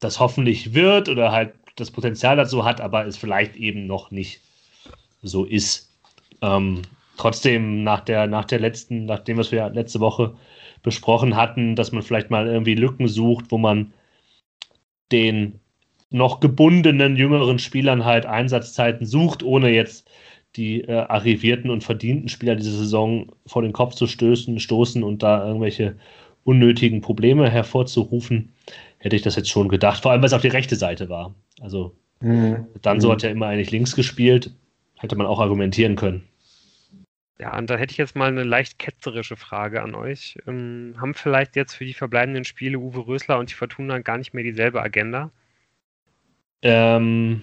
das hoffentlich wird oder halt das Potenzial dazu hat, aber es vielleicht eben noch nicht so ist. Ähm, trotzdem nach der, nach der letzten, nach dem, was wir letzte Woche besprochen hatten, dass man vielleicht mal irgendwie Lücken sucht, wo man den noch gebundenen jüngeren Spielern halt Einsatzzeiten sucht, ohne jetzt die äh, arrivierten und verdienten Spieler dieser Saison vor den Kopf zu stößen, stoßen und da irgendwelche unnötigen Probleme hervorzurufen, hätte ich das jetzt schon gedacht. Vor allem, weil es auf die rechte Seite war. Also Mhm. Danso mhm. hat ja immer eigentlich links gespielt, hätte man auch argumentieren können. Ja, und da hätte ich jetzt mal eine leicht ketzerische Frage an euch. Ähm, haben vielleicht jetzt für die verbleibenden Spiele Uwe Rösler und die Fortuna gar nicht mehr dieselbe Agenda? Ähm,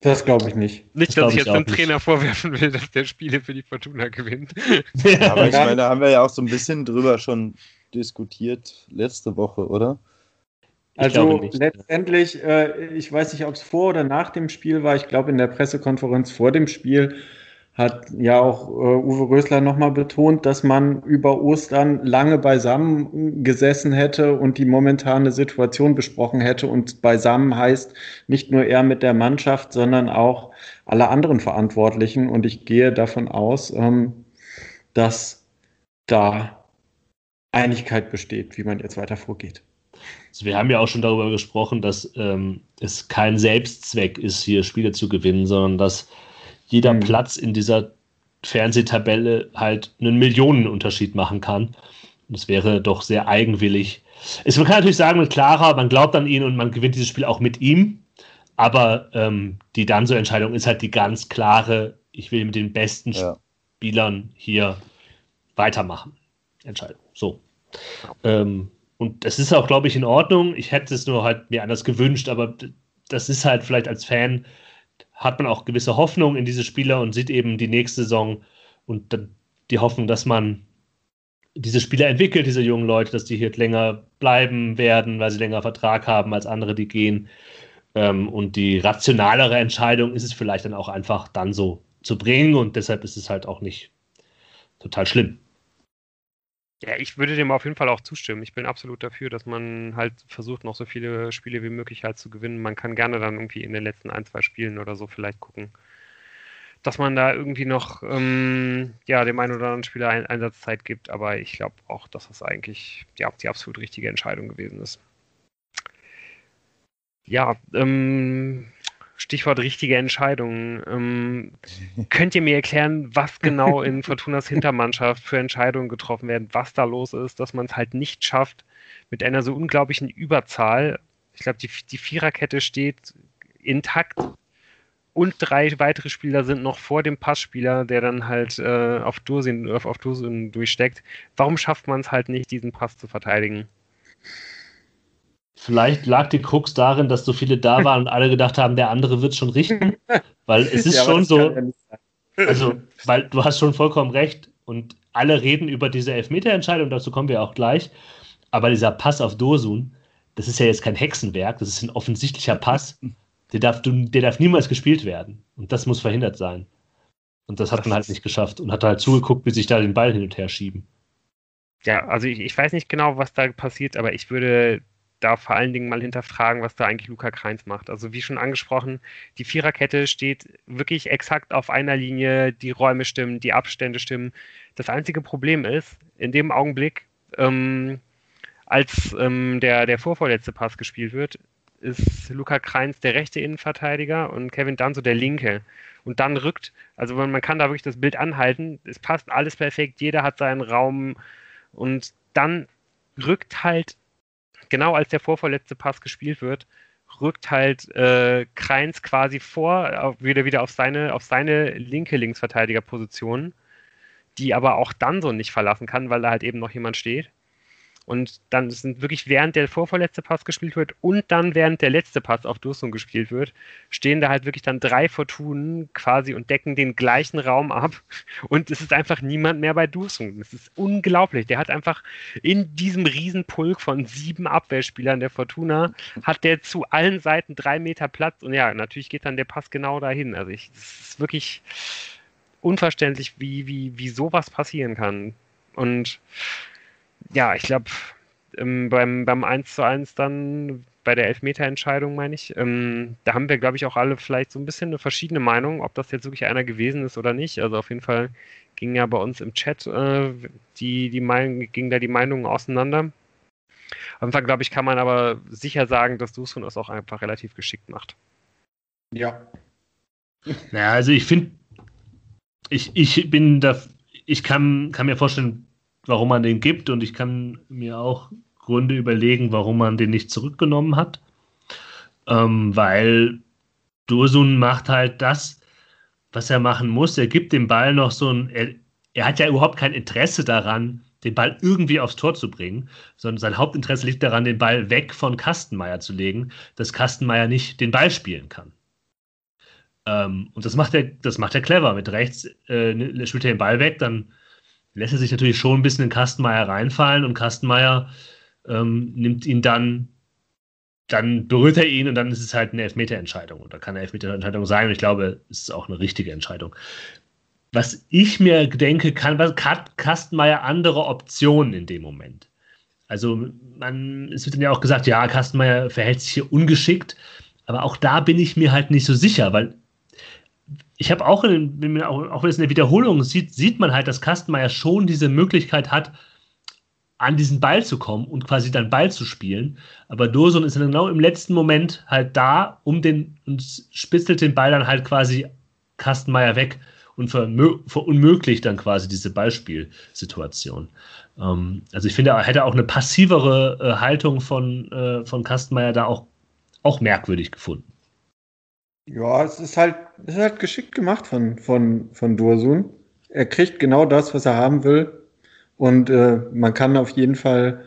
das glaube ich nicht. Nicht, das dass ich jetzt dem Trainer vorwerfen will, dass der Spiele für die Fortuna gewinnt. Ja, aber ich meine, da haben wir ja auch so ein bisschen drüber schon diskutiert letzte Woche, oder? Also letztendlich, äh, ich weiß nicht, ob es vor oder nach dem Spiel war. Ich glaube, in der Pressekonferenz vor dem Spiel hat ja auch äh, Uwe Rösler nochmal betont, dass man über Ostern lange beisammen gesessen hätte und die momentane Situation besprochen hätte. Und beisammen heißt nicht nur er mit der Mannschaft, sondern auch alle anderen Verantwortlichen. Und ich gehe davon aus, ähm, dass da Einigkeit besteht, wie man jetzt weiter vorgeht. Also wir haben ja auch schon darüber gesprochen, dass ähm, es kein Selbstzweck ist, hier Spiele zu gewinnen, sondern dass jeder mhm. Platz in dieser Fernsehtabelle halt einen Millionenunterschied machen kann. Und es wäre doch sehr eigenwillig. Es, man kann natürlich sagen, mit Clara, man glaubt an ihn und man gewinnt dieses Spiel auch mit ihm. Aber ähm, die Danso-Entscheidung ist halt die ganz klare, ich will mit den besten ja. Spielern hier weitermachen. Entscheidung. So. Ähm, und das ist auch, glaube ich, in Ordnung. Ich hätte es nur halt mir anders gewünscht, aber das ist halt vielleicht als Fan hat man auch gewisse Hoffnung in diese Spieler und sieht eben die nächste Saison und die Hoffnung, dass man diese Spieler entwickelt, diese jungen Leute, dass die hier länger bleiben werden, weil sie länger Vertrag haben als andere, die gehen. Ähm, und die rationalere Entscheidung ist es vielleicht dann auch einfach dann so zu bringen und deshalb ist es halt auch nicht total schlimm. Ja, ich würde dem auf jeden Fall auch zustimmen. Ich bin absolut dafür, dass man halt versucht, noch so viele Spiele wie möglich halt zu gewinnen. Man kann gerne dann irgendwie in den letzten ein, zwei Spielen oder so vielleicht gucken, dass man da irgendwie noch ähm, ja, dem einen oder anderen Spieler ein Einsatzzeit gibt. Aber ich glaube auch, dass das eigentlich ja, die absolut richtige Entscheidung gewesen ist. Ja, ähm, Stichwort richtige Entscheidungen. Ähm, könnt ihr mir erklären, was genau in Fortunas Hintermannschaft für Entscheidungen getroffen werden, was da los ist, dass man es halt nicht schafft, mit einer so unglaublichen Überzahl, ich glaube, die, die Viererkette steht intakt und drei weitere Spieler sind noch vor dem Passspieler, der dann halt äh, auf Dursin, auf, auf Dursin durchsteckt. Warum schafft man es halt nicht, diesen Pass zu verteidigen? Vielleicht lag die Krux darin, dass so viele da waren und alle gedacht haben, der andere wird schon richten. Weil es ist ja, schon so. Ja also, weil du hast schon vollkommen recht und alle reden über diese Elfmeterentscheidung, dazu kommen wir auch gleich. Aber dieser Pass auf Dosun, das ist ja jetzt kein Hexenwerk, das ist ein offensichtlicher Pass. Der darf, der darf niemals gespielt werden. Und das muss verhindert sein. Und das hat das man halt nicht geschafft und hat halt zugeguckt, wie sich da den Ball hin und her schieben. Ja, also ich, ich weiß nicht genau, was da passiert, aber ich würde da vor allen Dingen mal hinterfragen, was da eigentlich Luca Kreins macht. Also wie schon angesprochen, die Viererkette steht wirklich exakt auf einer Linie, die Räume stimmen, die Abstände stimmen. Das einzige Problem ist, in dem Augenblick, ähm, als ähm, der, der vorvorletzte Pass gespielt wird, ist Luca Kreins der rechte Innenverteidiger und Kevin Danzo der linke. Und dann rückt, also man kann da wirklich das Bild anhalten, es passt alles perfekt, jeder hat seinen Raum und dann rückt halt genau als der vorvorletzte Pass gespielt wird, rückt halt äh, Kreins quasi vor, wieder wieder auf seine, auf seine linke Linksverteidigerposition, die aber auch dann so nicht verlassen kann, weil da halt eben noch jemand steht. Und dann sind wirklich während der vorvorletzte Pass gespielt wird und dann während der letzte Pass auf Dursum gespielt wird, stehen da halt wirklich dann drei Fortunen quasi und decken den gleichen Raum ab. Und es ist einfach niemand mehr bei Dursum. Es ist unglaublich. Der hat einfach in diesem Riesenpulk von sieben Abwehrspielern der Fortuna, hat der zu allen Seiten drei Meter Platz. Und ja, natürlich geht dann der Pass genau dahin. Also ich, es ist wirklich unverständlich, wie, wie, wie sowas passieren kann. Und ja, ich glaube, ähm, beim, beim 1 zu 1 dann, bei der Elfmeterentscheidung meine ich, ähm, da haben wir, glaube ich, auch alle vielleicht so ein bisschen eine verschiedene Meinung, ob das jetzt wirklich einer gewesen ist oder nicht. Also auf jeden Fall ging ja bei uns im Chat äh, die, die Meinung, ging da die Meinungen auseinander. Auf jeden Fall, glaube ich, kann man aber sicher sagen, dass Dusun das auch einfach relativ geschickt macht. Ja. Naja, also ich finde, ich, ich bin da, ich kann, kann mir vorstellen, warum man den gibt und ich kann mir auch Gründe überlegen, warum man den nicht zurückgenommen hat. Ähm, weil Dursun macht halt das, was er machen muss. Er gibt dem Ball noch so ein. Er, er hat ja überhaupt kein Interesse daran, den Ball irgendwie aufs Tor zu bringen, sondern sein Hauptinteresse liegt daran, den Ball weg von Kastenmeier zu legen, dass Kastenmeier nicht den Ball spielen kann. Ähm, und das macht er, das macht er clever. Mit rechts äh, spielt er den Ball weg, dann lässt er sich natürlich schon ein bisschen in Kastenmeier reinfallen und Kastenmeier ähm, nimmt ihn dann, dann berührt er ihn und dann ist es halt eine Elfmeterentscheidung. Oder kann eine Elfmeterentscheidung sein und ich glaube, es ist auch eine richtige Entscheidung. Was ich mir denke, kann, was hat Kastenmeier andere Optionen in dem Moment? Also, man, es wird dann ja auch gesagt, ja, Kastenmeier verhält sich hier ungeschickt, aber auch da bin ich mir halt nicht so sicher, weil ich habe auch, in, auch, auch wenn es in der Wiederholung sieht, sieht man halt, dass Kastenmeier schon diese Möglichkeit hat, an diesen Ball zu kommen und quasi dann Ball zu spielen. Aber Dursun ist dann genau im letzten Moment halt da, um den und spitzelt den Ball dann halt quasi Kastenmeier weg und verunmöglicht dann quasi diese Ballspielsituation. Ähm, also ich finde, er hätte auch eine passivere äh, Haltung von, äh, von Kastenmeier da auch, auch merkwürdig gefunden. Ja, es ist halt, es ist halt geschickt gemacht von, von, von Dursun. Er kriegt genau das, was er haben will. Und äh, man kann auf jeden Fall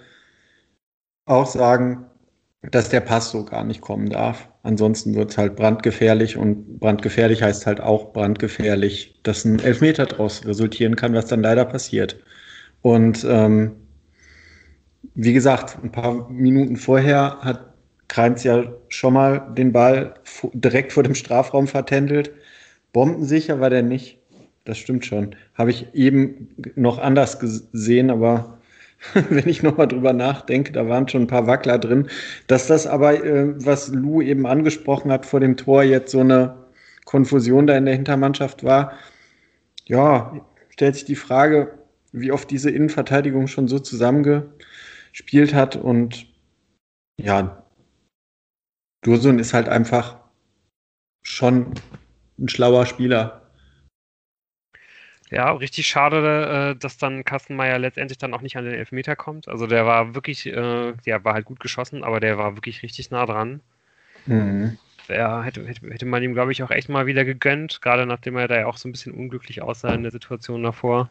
auch sagen, dass der Pass so gar nicht kommen darf. Ansonsten wird es halt brandgefährlich und brandgefährlich heißt halt auch brandgefährlich, dass ein Elfmeter daraus resultieren kann, was dann leider passiert. Und ähm, wie gesagt, ein paar Minuten vorher hat Kreins ja schon mal den Ball direkt vor dem Strafraum vertändelt. Bombensicher war der nicht. Das stimmt schon. Habe ich eben noch anders gesehen, aber wenn ich nochmal drüber nachdenke, da waren schon ein paar Wackler drin. Dass das aber, äh, was Lou eben angesprochen hat vor dem Tor, jetzt so eine Konfusion da in der Hintermannschaft war, ja, stellt sich die Frage, wie oft diese Innenverteidigung schon so zusammengespielt hat und ja, Dursun ist halt einfach schon ein schlauer Spieler. Ja, richtig schade, äh, dass dann Kastenmeier letztendlich dann auch nicht an den Elfmeter kommt. Also der war wirklich, äh, der war halt gut geschossen, aber der war wirklich richtig nah dran. Mhm. Der hätte, hätte, man ihm, glaube ich, auch echt mal wieder gegönnt, gerade nachdem er da ja auch so ein bisschen unglücklich aussah in der Situation davor.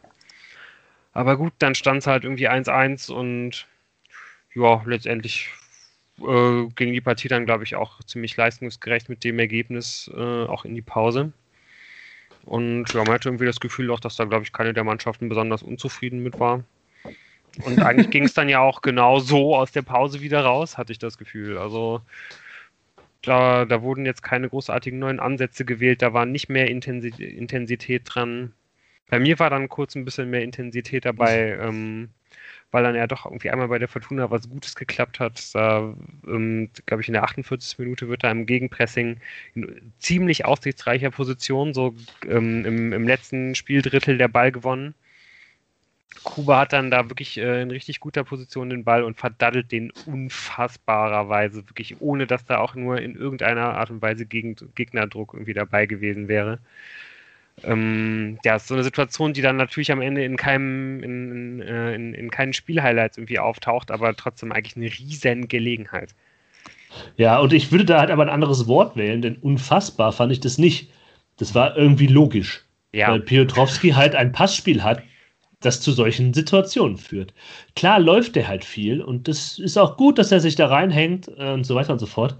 Aber gut, dann stand es halt irgendwie 1-1 und ja, letztendlich äh, ging die Partie dann, glaube ich, auch ziemlich leistungsgerecht mit dem Ergebnis äh, auch in die Pause. Und ja, man hatte irgendwie das Gefühl auch, dass da, glaube ich, keine der Mannschaften besonders unzufrieden mit war. Und eigentlich ging es dann ja auch genau so aus der Pause wieder raus, hatte ich das Gefühl. Also da, da wurden jetzt keine großartigen neuen Ansätze gewählt, da war nicht mehr Intensität dran. Bei mir war dann kurz ein bisschen mehr Intensität dabei. Ähm, weil dann ja doch irgendwie einmal bei der Fortuna was Gutes geklappt hat. Da, ähm, glaube ich, in der 48. Minute wird da im Gegenpressing in ziemlich aussichtsreicher Position, so ähm, im, im letzten Spieldrittel der Ball gewonnen. Kuba hat dann da wirklich äh, in richtig guter Position den Ball und verdaddelt den unfassbarerweise, wirklich ohne dass da auch nur in irgendeiner Art und Weise Gegen Gegnerdruck irgendwie dabei gewesen wäre ähm, ja, so eine Situation, die dann natürlich am Ende in keinem, in, in, in, in keinen Spielhighlights irgendwie auftaucht, aber trotzdem eigentlich eine riesen Gelegenheit. Ja, und ich würde da halt aber ein anderes Wort wählen, denn unfassbar fand ich das nicht. Das war irgendwie logisch. Ja. Weil Piotrowski halt ein Passspiel hat, das zu solchen Situationen führt. Klar läuft der halt viel und das ist auch gut, dass er sich da reinhängt äh, und so weiter und so fort.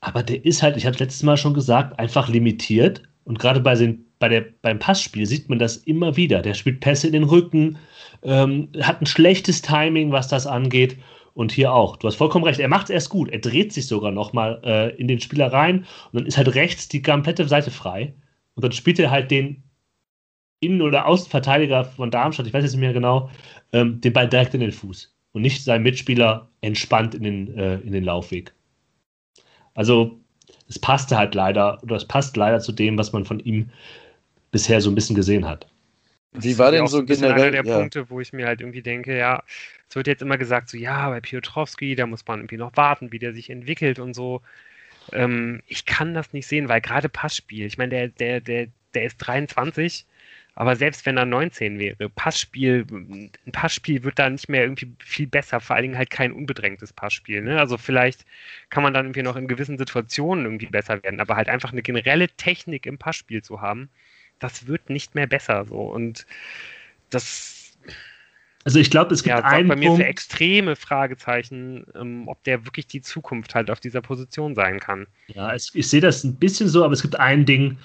Aber der ist halt, ich habe letztes Mal schon gesagt, einfach limitiert und gerade bei den, bei der, beim Passspiel sieht man das immer wieder. Der spielt Pässe in den Rücken, ähm, hat ein schlechtes Timing, was das angeht. Und hier auch. Du hast vollkommen recht. Er macht es erst gut. Er dreht sich sogar nochmal äh, in den Spieler rein und dann ist halt rechts die komplette Seite frei. Und dann spielt er halt den Innen- oder Außenverteidiger von Darmstadt, ich weiß jetzt nicht mehr genau, ähm, den Ball direkt in den Fuß. Und nicht sein Mitspieler entspannt in den, äh, in den Laufweg. Also es passte halt leider, oder es passt leider zu dem, was man von ihm bisher so ein bisschen gesehen hat. Wie war denn so generell? Einer der ja. Punkte, wo ich mir halt irgendwie denke, ja, es wird jetzt immer gesagt, so ja, bei Piotrowski, da muss man irgendwie noch warten, wie der sich entwickelt und so. Ähm, ich kann das nicht sehen, weil gerade Passspiel, ich meine, der, der, der, der ist 23 Aber selbst wenn er 19 wäre, Passspiel, ein Passspiel wird da nicht mehr irgendwie viel besser, vor allen Dingen halt kein unbedrängtes Passspiel. Ne? Also vielleicht kann man dann irgendwie noch in gewissen Situationen irgendwie besser werden, aber halt einfach eine generelle Technik im Passspiel zu haben, das wird nicht mehr besser so. Und das also ich glaube, es gibt ja, einen bei mir Punkt, für extreme Fragezeichen, ähm, ob der wirklich die Zukunft halt auf dieser Position sein kann. Ja, es, ich sehe das ein bisschen so, aber es gibt ein Ding,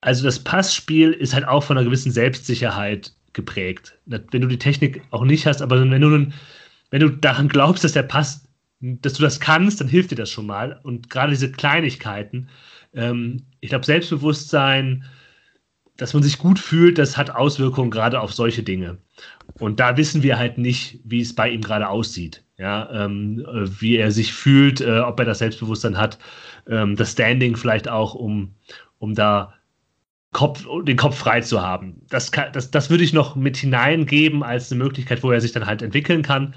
also das Passspiel ist halt auch von einer gewissen Selbstsicherheit geprägt. Wenn du die Technik auch nicht hast, aber wenn du, wenn du daran glaubst, dass der Pass, dass du das kannst, dann hilft dir das schon mal. Und gerade diese Kleinigkeiten, ähm, ich glaube, Selbstbewusstsein, dass man sich gut fühlt, das hat Auswirkungen gerade auf solche Dinge. Und da wissen wir halt nicht, wie es bei ihm gerade aussieht. Ja, ähm, wie er sich fühlt, äh, ob er das Selbstbewusstsein hat, ähm, das Standing vielleicht auch, um, um da Kopf, den Kopf frei zu haben. Das, kann, das, das würde ich noch mit hineingeben als eine Möglichkeit, wo er sich dann halt entwickeln kann.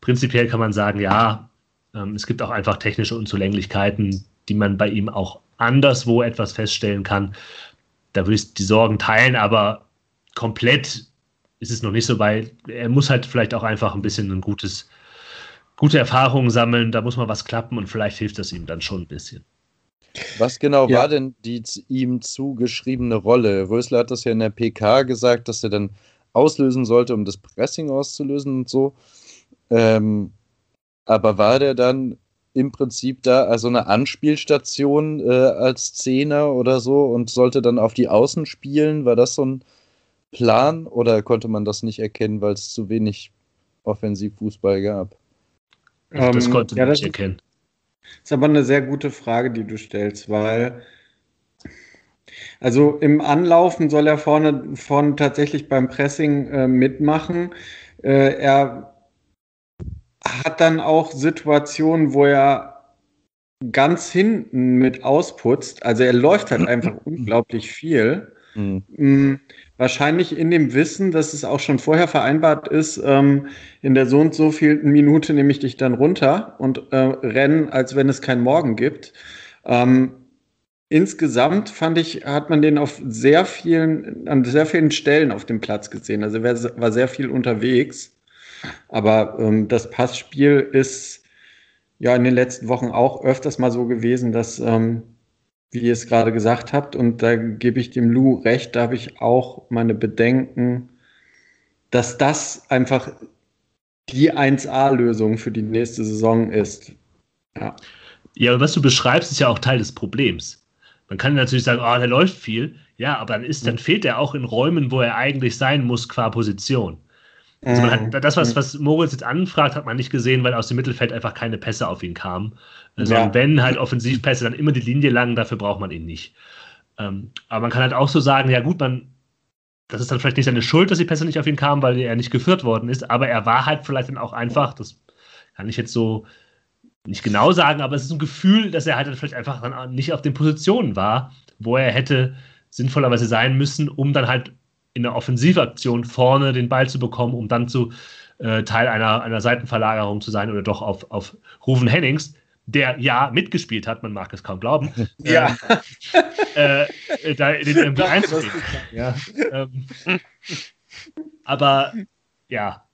Prinzipiell kann man sagen, ja, ähm, es gibt auch einfach technische Unzulänglichkeiten, die man bei ihm auch anderswo etwas feststellen kann. Da würde ich die Sorgen teilen, aber komplett ist es noch nicht so, weil er muss halt vielleicht auch einfach ein bisschen ein gutes, gute Erfahrungen sammeln. Da muss mal was klappen und vielleicht hilft das ihm dann schon ein bisschen. Was genau ja. war denn die ihm zugeschriebene Rolle? Rösler hat das ja in der PK gesagt, dass er dann auslösen sollte, um das Pressing auszulösen und so. Ähm, aber war der dann im Prinzip da also eine Anspielstation äh, als Zehner oder so und sollte dann auf die Außen spielen? War das so ein Plan oder konnte man das nicht erkennen, weil es zu wenig Offensivfußball gab? Also das konnte man ja, nicht erkennen. Das ist aber eine sehr gute Frage, die du stellst, weil also im Anlaufen soll er vorne, vorne tatsächlich beim Pressing äh, mitmachen. Äh, er hat dann auch Situationen, wo er ganz hinten mit ausputzt. Also er läuft halt einfach unglaublich viel. Mhm. Wahrscheinlich in dem Wissen, dass es auch schon vorher vereinbart ist, ähm, in der so und so vielen Minute nehme ich dich dann runter und äh, rennen, als wenn es kein Morgen gibt. Ähm, insgesamt fand ich, hat man den auf sehr vielen, an sehr vielen Stellen auf dem Platz gesehen. Also er war sehr viel unterwegs. Aber ähm, das Passspiel ist ja in den letzten Wochen auch öfters mal so gewesen, dass ähm, wie ihr es gerade gesagt habt. Und da gebe ich dem Lou recht, da habe ich auch meine Bedenken, dass das einfach die 1A-Lösung für die nächste Saison ist. Ja. Ja, und was du beschreibst, ist ja auch Teil des Problems. Man kann natürlich sagen, oh, der läuft viel. Ja, aber dann ist, dann fehlt er auch in Räumen, wo er eigentlich sein muss, qua Position. Also man hat, mhm. das, was, mhm. was Moritz jetzt anfragt, hat man nicht gesehen, weil aus dem Mittelfeld einfach keine Pässe auf ihn kamen. Also ja. wenn halt Offensivpässe, dann immer die Linie lang, dafür braucht man ihn nicht. Ähm, aber man kann halt auch so sagen, ja gut, man, das ist dann vielleicht nicht seine Schuld, dass die Pässe nicht auf ihn kamen, weil er nicht geführt worden ist, aber er war halt vielleicht dann auch einfach, das kann ich jetzt so nicht genau sagen, aber es ist ein Gefühl, dass er halt dann vielleicht einfach dann nicht auf den Positionen war, wo er hätte sinnvollerweise sein müssen, um dann halt in der Offensivaktion vorne den Ball zu bekommen, um dann zu äh, Teil einer, einer Seitenverlagerung zu sein oder doch auf, auf Rufen Hennings, der ja mitgespielt hat, man mag es kaum glauben, ja. äh, äh, da den irgendwie einzugehen. Ja, ähm, aber ja,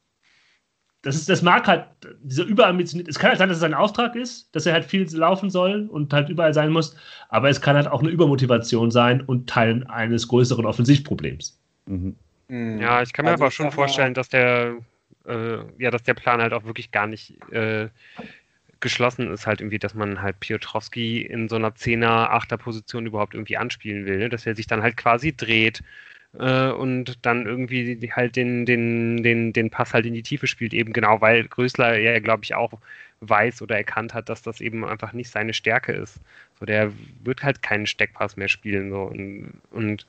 das, ist, das mag halt, dieser überambitioniert, es kann halt sein, dass es ein Auftrag ist, dass er halt viel laufen soll und halt überall sein muss, aber es kann halt auch eine Übermotivation sein und Teil eines größeren Offensivproblems. Mhm. mhm. Ja, ich kann mir also aber schon vorstellen, dass der, äh, ja, dass der Plan halt auch wirklich gar nicht äh, geschlossen ist, halt irgendwie, dass man halt Piotrowski in so einer Zehner, Achter Position überhaupt irgendwie anspielen will, ne? dass er sich dann halt quasi dreht äh, und dann irgendwie halt den, den, den, den Pass halt in die Tiefe spielt, eben genau, weil Größler ja, glaube ich, auch weiß oder erkannt hat, dass das eben einfach nicht seine Stärke ist. So, der wird halt keinen Steckpass mehr spielen. So und, und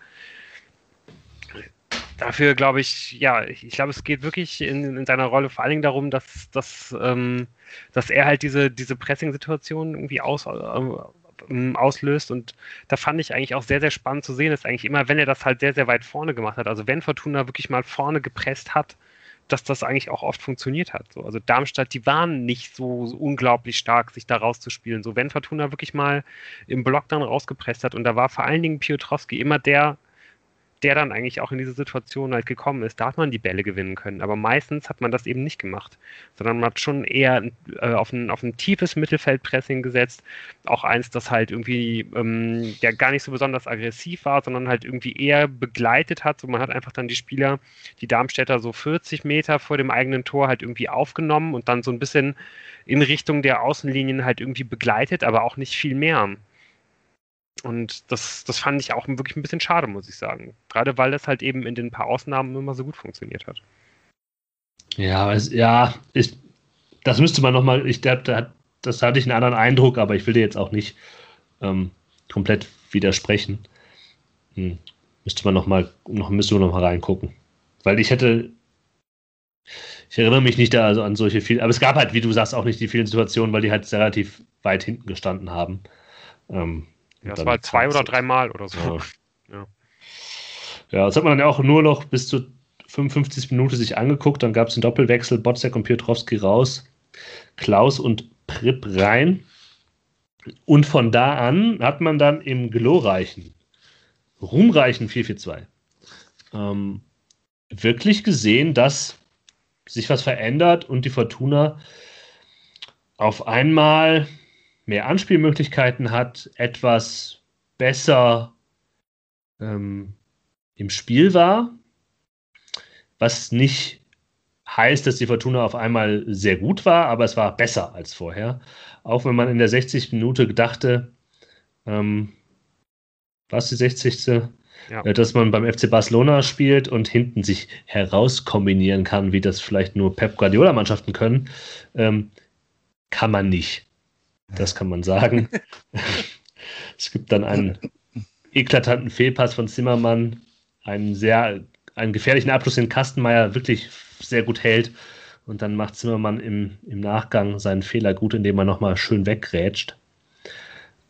dafür glaube ich, ja, ich glaube, es geht wirklich in, in, seiner Rolle vor allen Dingen darum, dass, dass, ähm, dass er halt diese, diese Pressing-Situation irgendwie aus, äh, auslöst. Und da fand ich eigentlich auch sehr, sehr spannend zu sehen, dass eigentlich immer, wenn er das halt sehr, sehr weit vorne gemacht hat, also wenn Fortuna wirklich mal vorne gepresst hat, dass das eigentlich auch oft funktioniert hat. So, also Darmstadt, die waren nicht so, so, unglaublich stark, sich da rauszuspielen. So, wenn Fortuna wirklich mal im Block dann rausgepresst hat und da war vor allen Dingen Piotrowski immer der, der dann eigentlich auch in diese Situation halt gekommen ist, da hat man die Bälle gewinnen können. Aber meistens hat man das eben nicht gemacht, sondern man hat schon eher äh, auf, ein, auf ein tiefes Mittelfeldpressing gesetzt. Auch eins, das halt irgendwie ähm, ja gar nicht so besonders aggressiv war, sondern halt irgendwie eher begleitet hat. So man hat einfach dann die Spieler, die Darmstädter so 40 Meter vor dem eigenen Tor halt irgendwie aufgenommen und dann so ein bisschen in Richtung der Außenlinien halt irgendwie begleitet, aber auch nicht viel mehr. Und das, das fand ich auch wirklich ein bisschen schade, muss ich sagen. Gerade weil das halt eben in den paar Ausnahmen immer so gut funktioniert hat. Ja, es, ja, ich, das müsste man nochmal, ich glaube, das hatte ich einen anderen Eindruck, aber ich will dir jetzt auch nicht ähm, komplett widersprechen. Hm. Müsste man nochmal, noch, müsste man nochmal reingucken. Weil ich hätte, ich erinnere mich nicht da also an solche viele, aber es gab halt, wie du sagst, auch nicht die vielen Situationen, weil die halt relativ weit hinten gestanden haben. Ähm, ja, das war zwei oder dreimal oder so. Ja. ja. ja, das hat man dann ja auch nur noch bis zur 55. Minute sich angeguckt. Dann gab es den Doppelwechsel, Botzek und Piotrowski raus, Klaus und Pripp rein. Und von da an hat man dann im glorreichen, ruhmreichen 4-4-2 ähm, wirklich gesehen, dass sich was verändert und die Fortuna auf einmal mehr Anspielmöglichkeiten hat, etwas besser ähm, im Spiel war, was nicht heißt, dass die Fortuna auf einmal sehr gut war, aber es war besser als vorher. Auch wenn man in der 60. Minute gedachte, ähm, was die 60. Ja. Äh, dass man beim FC Barcelona spielt und hinten sich herauskombinieren kann, wie das vielleicht nur Pep Guardiola-Mannschaften können, ähm, kann man nicht. Das kann man sagen. es gibt dann einen eklatanten Fehlpass von Zimmermann, einen sehr, einen gefährlichen Abschluss, den Kastenmeier wirklich sehr gut hält. Und dann macht Zimmermann im, im Nachgang seinen Fehler gut, indem er nochmal schön weggrätscht.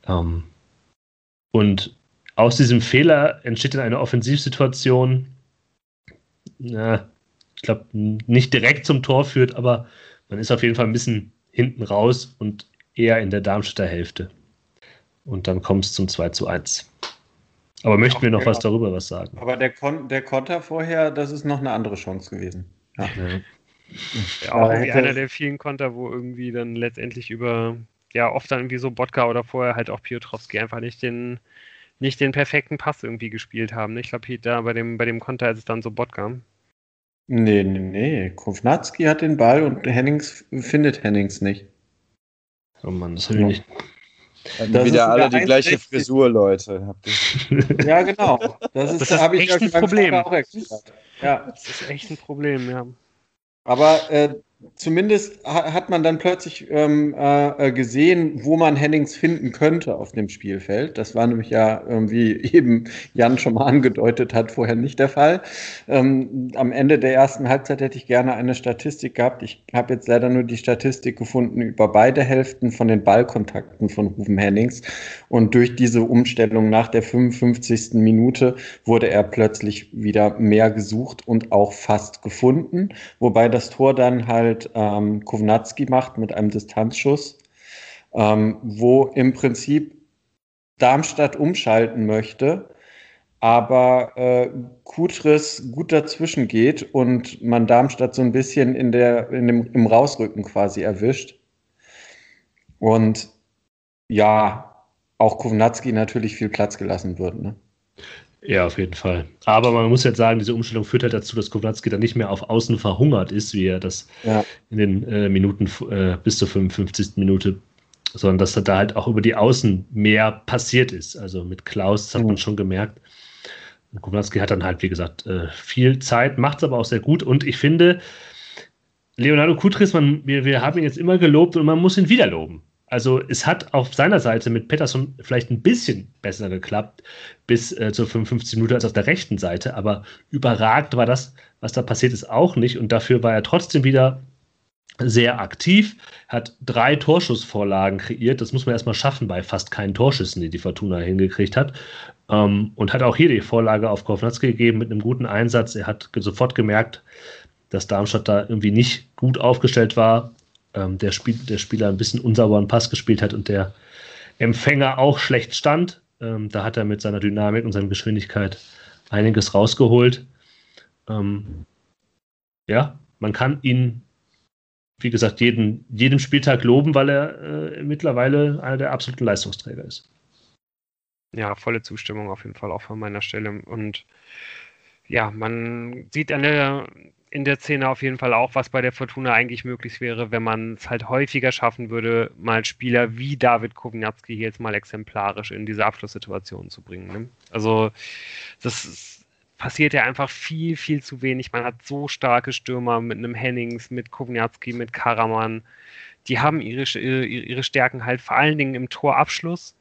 Ähm, und aus diesem Fehler entsteht dann eine Offensivsituation, ja, ich glaube, nicht direkt zum Tor führt, aber man ist auf jeden Fall ein bisschen hinten raus und eher in der Darmstädter Hälfte. Und dann kommt es zum 2 zu 1. Aber möchten wir noch was darüber was sagen? Aber der, Kon der Konter vorher, das ist noch eine andere Chance gewesen. Ja. ja. ja auch irgendwie einer der vielen Konter, wo irgendwie dann letztendlich über, ja, oft dann irgendwie so Bodka oder vorher halt auch Piotrowski einfach nicht den, nicht den perfekten Pass irgendwie gespielt haben. Ich glaube, da bei dem, bei dem Konter ist es dann so Bodka. Nee, nee, nee. Kovnatski hat den Ball und Hennings findet Hennings nicht. Oh Mann, das habe ich nicht. Das wieder alle die gleiche Frisur, Leute. ja, genau. Das ist, das ist echt ein Problem. Ja. Das ist echt ein Problem, ja. Aber äh, zumindest hat man dann plötzlich ähm, äh, gesehen, wo man Hennings finden könnte auf dem Spielfeld. Das war nämlich ja, ähm, wie eben Jan schon mal angedeutet hat, vorher nicht der Fall. Ähm, am Ende der ersten Halbzeit hätte ich gerne eine Statistik gehabt. Ich habe jetzt leider nur die Statistik gefunden über beide Hälften von den Ballkontakten von Ruven Hennings. Und durch diese Umstellung nach der 55. Minute wurde er plötzlich wieder mehr gesucht und auch fast gefunden. Wobei das Tor dann halt halt ähm, Kovnatski macht mit einem Distanzschuss, ähm, wo im Prinzip Darmstadt umschalten möchte, aber äh, Kutris gut dazwischen geht und man Darmstadt so ein bisschen in der, in dem, im Rausrücken quasi erwischt. Und ja, auch Kovnatski natürlich viel Platz gelassen wird. Ne? Ja, auf jeden Fall. Aber man muss jetzt sagen, diese Umstellung führt halt dazu, dass Kowalski dann nicht mehr auf Außen verhungert ist, wie er das ja. in den äh, Minuten äh, bis zur 55. Minute, sondern dass da halt auch über die Außen mehr passiert ist. Also mit Klaus, das hat mhm. man schon gemerkt. Kowalski hat dann halt, wie gesagt, äh, viel Zeit, macht es aber auch sehr gut. Und ich finde, Leonardo Kutris, man, wir, wir haben ihn jetzt immer gelobt und man muss ihn wieder loben. Also es hat auf seiner Seite mit Pettersson vielleicht ein bisschen besser geklappt bis äh, zur 55 Minute als auf der rechten Seite, aber überragt war das, was da passiert ist, auch nicht und dafür war er trotzdem wieder sehr aktiv, hat drei Torschussvorlagen kreiert. Das muss man erstmal schaffen bei fast keinen Torschüssen, die die Fortuna hingekriegt hat. Ähm, und hat auch hier die Vorlage auf Kovnatski gegeben mit einem guten Einsatz. Er hat sofort gemerkt, dass Darmstadt da irgendwie nicht gut aufgestellt war ähm, der, Spiel, der Spieler ein bisschen unsauberen Pass gespielt hat und der Empfänger auch schlecht stand. Ähm, da hat er mit seiner Dynamik und seiner Geschwindigkeit einiges rausgeholt. Ähm, ja, man kann ihn, wie gesagt, jeden, jedem Spieltag loben, weil er äh, mittlerweile einer der absoluten Leistungsträger ist. Ja, volle Zustimmung auf jeden Fall auch von meiner Stelle. Und ja, man sieht der, in der Szene auf jeden Fall auch, was bei der Fortuna eigentlich möglich wäre, wenn man es halt häufiger schaffen würde, mal Spieler wie David Kowniatski hier jetzt mal exemplarisch in diese Abschlusssituation zu bringen. Ne? Also das ist, passiert ja einfach viel, viel zu wenig. Man hat so starke Stürmer mit einem Hennings, mit Kowniatski, mit Karaman. Die haben ihre, ihre Stärken halt vor allen Dingen im Torabschluss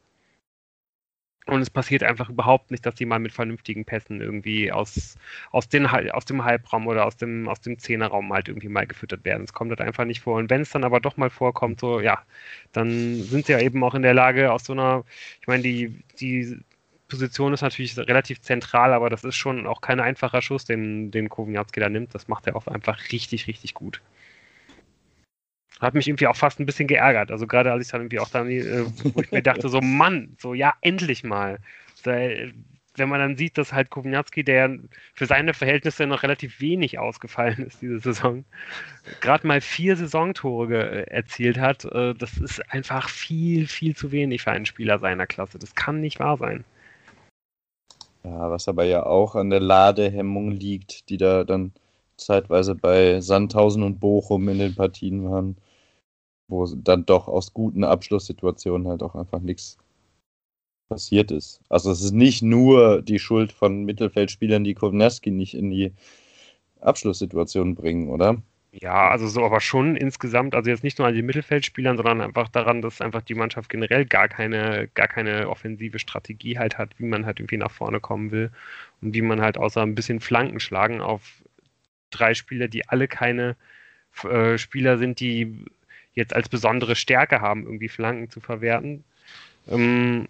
und es passiert einfach überhaupt nicht, dass die mal mit vernünftigen Pässen irgendwie aus, aus, den, aus dem Halbraum oder aus dem, aus dem Zehnerraum halt irgendwie mal gefüttert werden. Es kommt halt einfach nicht vor. Und wenn es dann aber doch mal vorkommt, so, ja, dann sind sie ja eben auch in der Lage, aus so einer, ich meine, die, die Position ist natürlich relativ zentral, aber das ist schon auch kein einfacher Schuss, den, den Kowiatski da nimmt. Das macht er auch einfach richtig, richtig gut hat mich irgendwie auch fast ein bisschen geärgert. Also gerade als ich dann irgendwie auch dann, äh, wo ich mir dachte, so Mann, so ja, endlich mal. wenn man dann sieht, dass halt Kowinatski, der für seine Verhältnisse noch relativ wenig ausgefallen ist diese Saison, gerade mal vier Saisontore äh, erzielt hat, äh, das ist einfach viel, viel zu wenig für einen Spieler seiner Klasse. Das kann nicht wahr sein. Ja, was aber ja auch an der Ladehemmung liegt, die da dann zeitweise bei Sandhausen und Bochum in den Partien waren wo dann doch aus guten Abschlusssituationen halt auch einfach nichts passiert ist. Also es ist nicht nur die Schuld von Mittelfeldspielern, die Kovneski nicht in die Abschlusssituation bringen, oder? Ja, also so aber schon insgesamt, also jetzt nicht nur an den Mittelfeldspielern, sondern einfach daran, dass einfach die Mannschaft generell gar keine, gar keine offensive Strategie halt hat, wie man halt irgendwie nach vorne kommen will und wie man halt außer ein bisschen Flanken schlagen auf drei Spieler, die alle keine äh, Spieler sind, die jetzt als besondere Stärke haben, irgendwie Flanken zu verwerten. Ähm,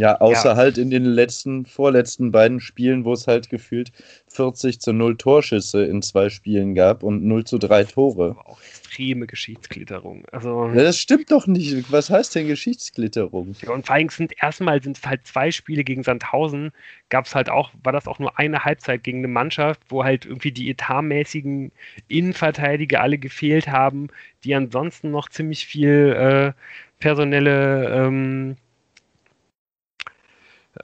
ja, außer ja. halt in den letzten, vorletzten beiden Spielen, wo es halt gefühlt 40 zu 0 Torschüsse in zwei Spielen gab und 0 zu 3 Tore. Auch extreme Geschichtsklitterung. Also, ja, das stimmt doch nicht. Was heißt denn Geschichtsklitterung? Ja, und vor allem sind erstmal sind es halt zwei Spiele gegen Sandhausen, gab es halt auch, war das auch nur eine Halbzeit gegen eine Mannschaft, wo halt irgendwie die etatmäßigen Innenverteidiger alle gefehlt haben, die ansonsten noch ziemlich viel äh, personelle ähm,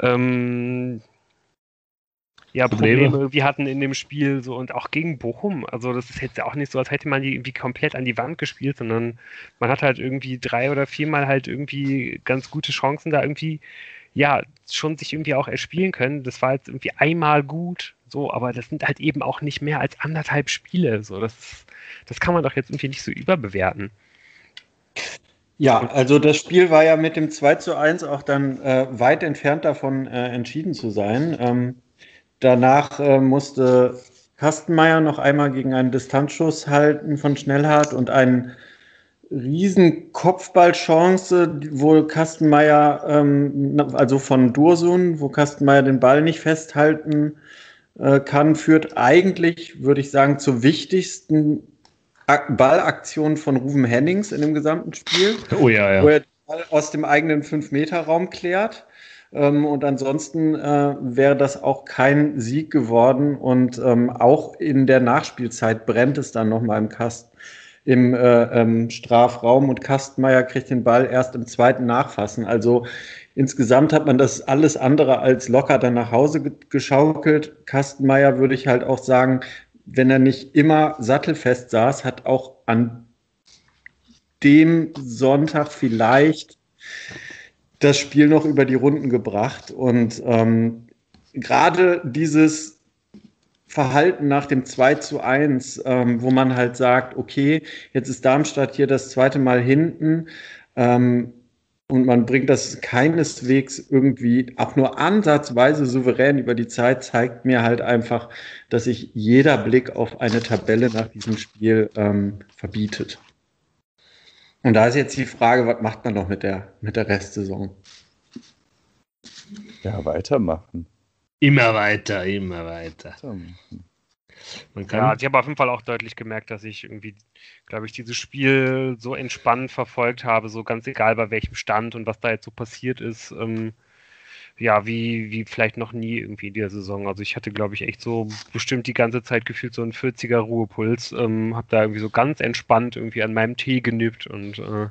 ähm, ja, Probleme. Probleme irgendwie hatten in dem Spiel so und auch gegen Bochum. Also das ist jetzt ja auch nicht so, als hätte man die irgendwie komplett an die Wand gespielt, sondern man hat halt irgendwie drei oder viermal halt irgendwie ganz gute Chancen da irgendwie, ja, schon sich irgendwie auch erspielen können. Das war jetzt irgendwie einmal gut, so, aber das sind halt eben auch nicht mehr als anderthalb Spiele. So, das, das kann man doch jetzt irgendwie nicht so überbewerten. Ja, also das Spiel war ja mit dem 2 zu 1 auch dann äh, weit entfernt davon äh, entschieden zu sein. Ähm, danach äh, musste Kastenmeier noch einmal gegen einen Distanzschuss halten von Schnellhardt und einen riesen Kopfballchance, wo Kastenmeier, ähm, also von Dursun, wo Kastenmeier den Ball nicht festhalten äh, kann, führt eigentlich, würde ich sagen, zur wichtigsten Ballaktion von Ruven Hennings in dem gesamten Spiel. Oh ja, ja. Wo er den Ball aus dem eigenen 5-Meter-Raum klärt. Ähm, und ansonsten äh, wäre das auch kein Sieg geworden. Und ähm, auch in der Nachspielzeit brennt es dann nochmal im Kasten im äh, ähm, Strafraum und Kastenmeier kriegt den Ball erst im zweiten Nachfassen. Also insgesamt hat man das alles andere als locker dann nach Hause geschaukelt. Kastenmeier würde ich halt auch sagen, wenn er nicht immer sattelfest saß, hat auch an dem Sonntag vielleicht das Spiel noch über die Runden gebracht. Und ähm, gerade dieses Verhalten nach dem 2 zu 1, ähm, wo man halt sagt, okay, jetzt ist Darmstadt hier das zweite Mal hinten. Ähm, und man bringt das keineswegs irgendwie auch nur ansatzweise souverän über die Zeit, zeigt mir halt einfach, dass sich jeder Blick auf eine Tabelle nach diesem Spiel ähm, verbietet. Und da ist jetzt die Frage, was macht man noch mit der, mit der Restsaison? Ja, weitermachen. Immer weiter, immer weiter. Man kann ja, ich habe auf jeden Fall auch deutlich gemerkt, dass ich irgendwie, glaube ich, dieses Spiel so entspannt verfolgt habe, so ganz egal bei welchem Stand und was da jetzt so passiert ist. Ähm, ja, wie, wie vielleicht noch nie irgendwie in der Saison. Also ich hatte, glaube ich, echt so bestimmt die ganze Zeit gefühlt so einen 40er Ruhepuls. Ähm, habe da irgendwie so ganz entspannt irgendwie an meinem Tee genippt und äh,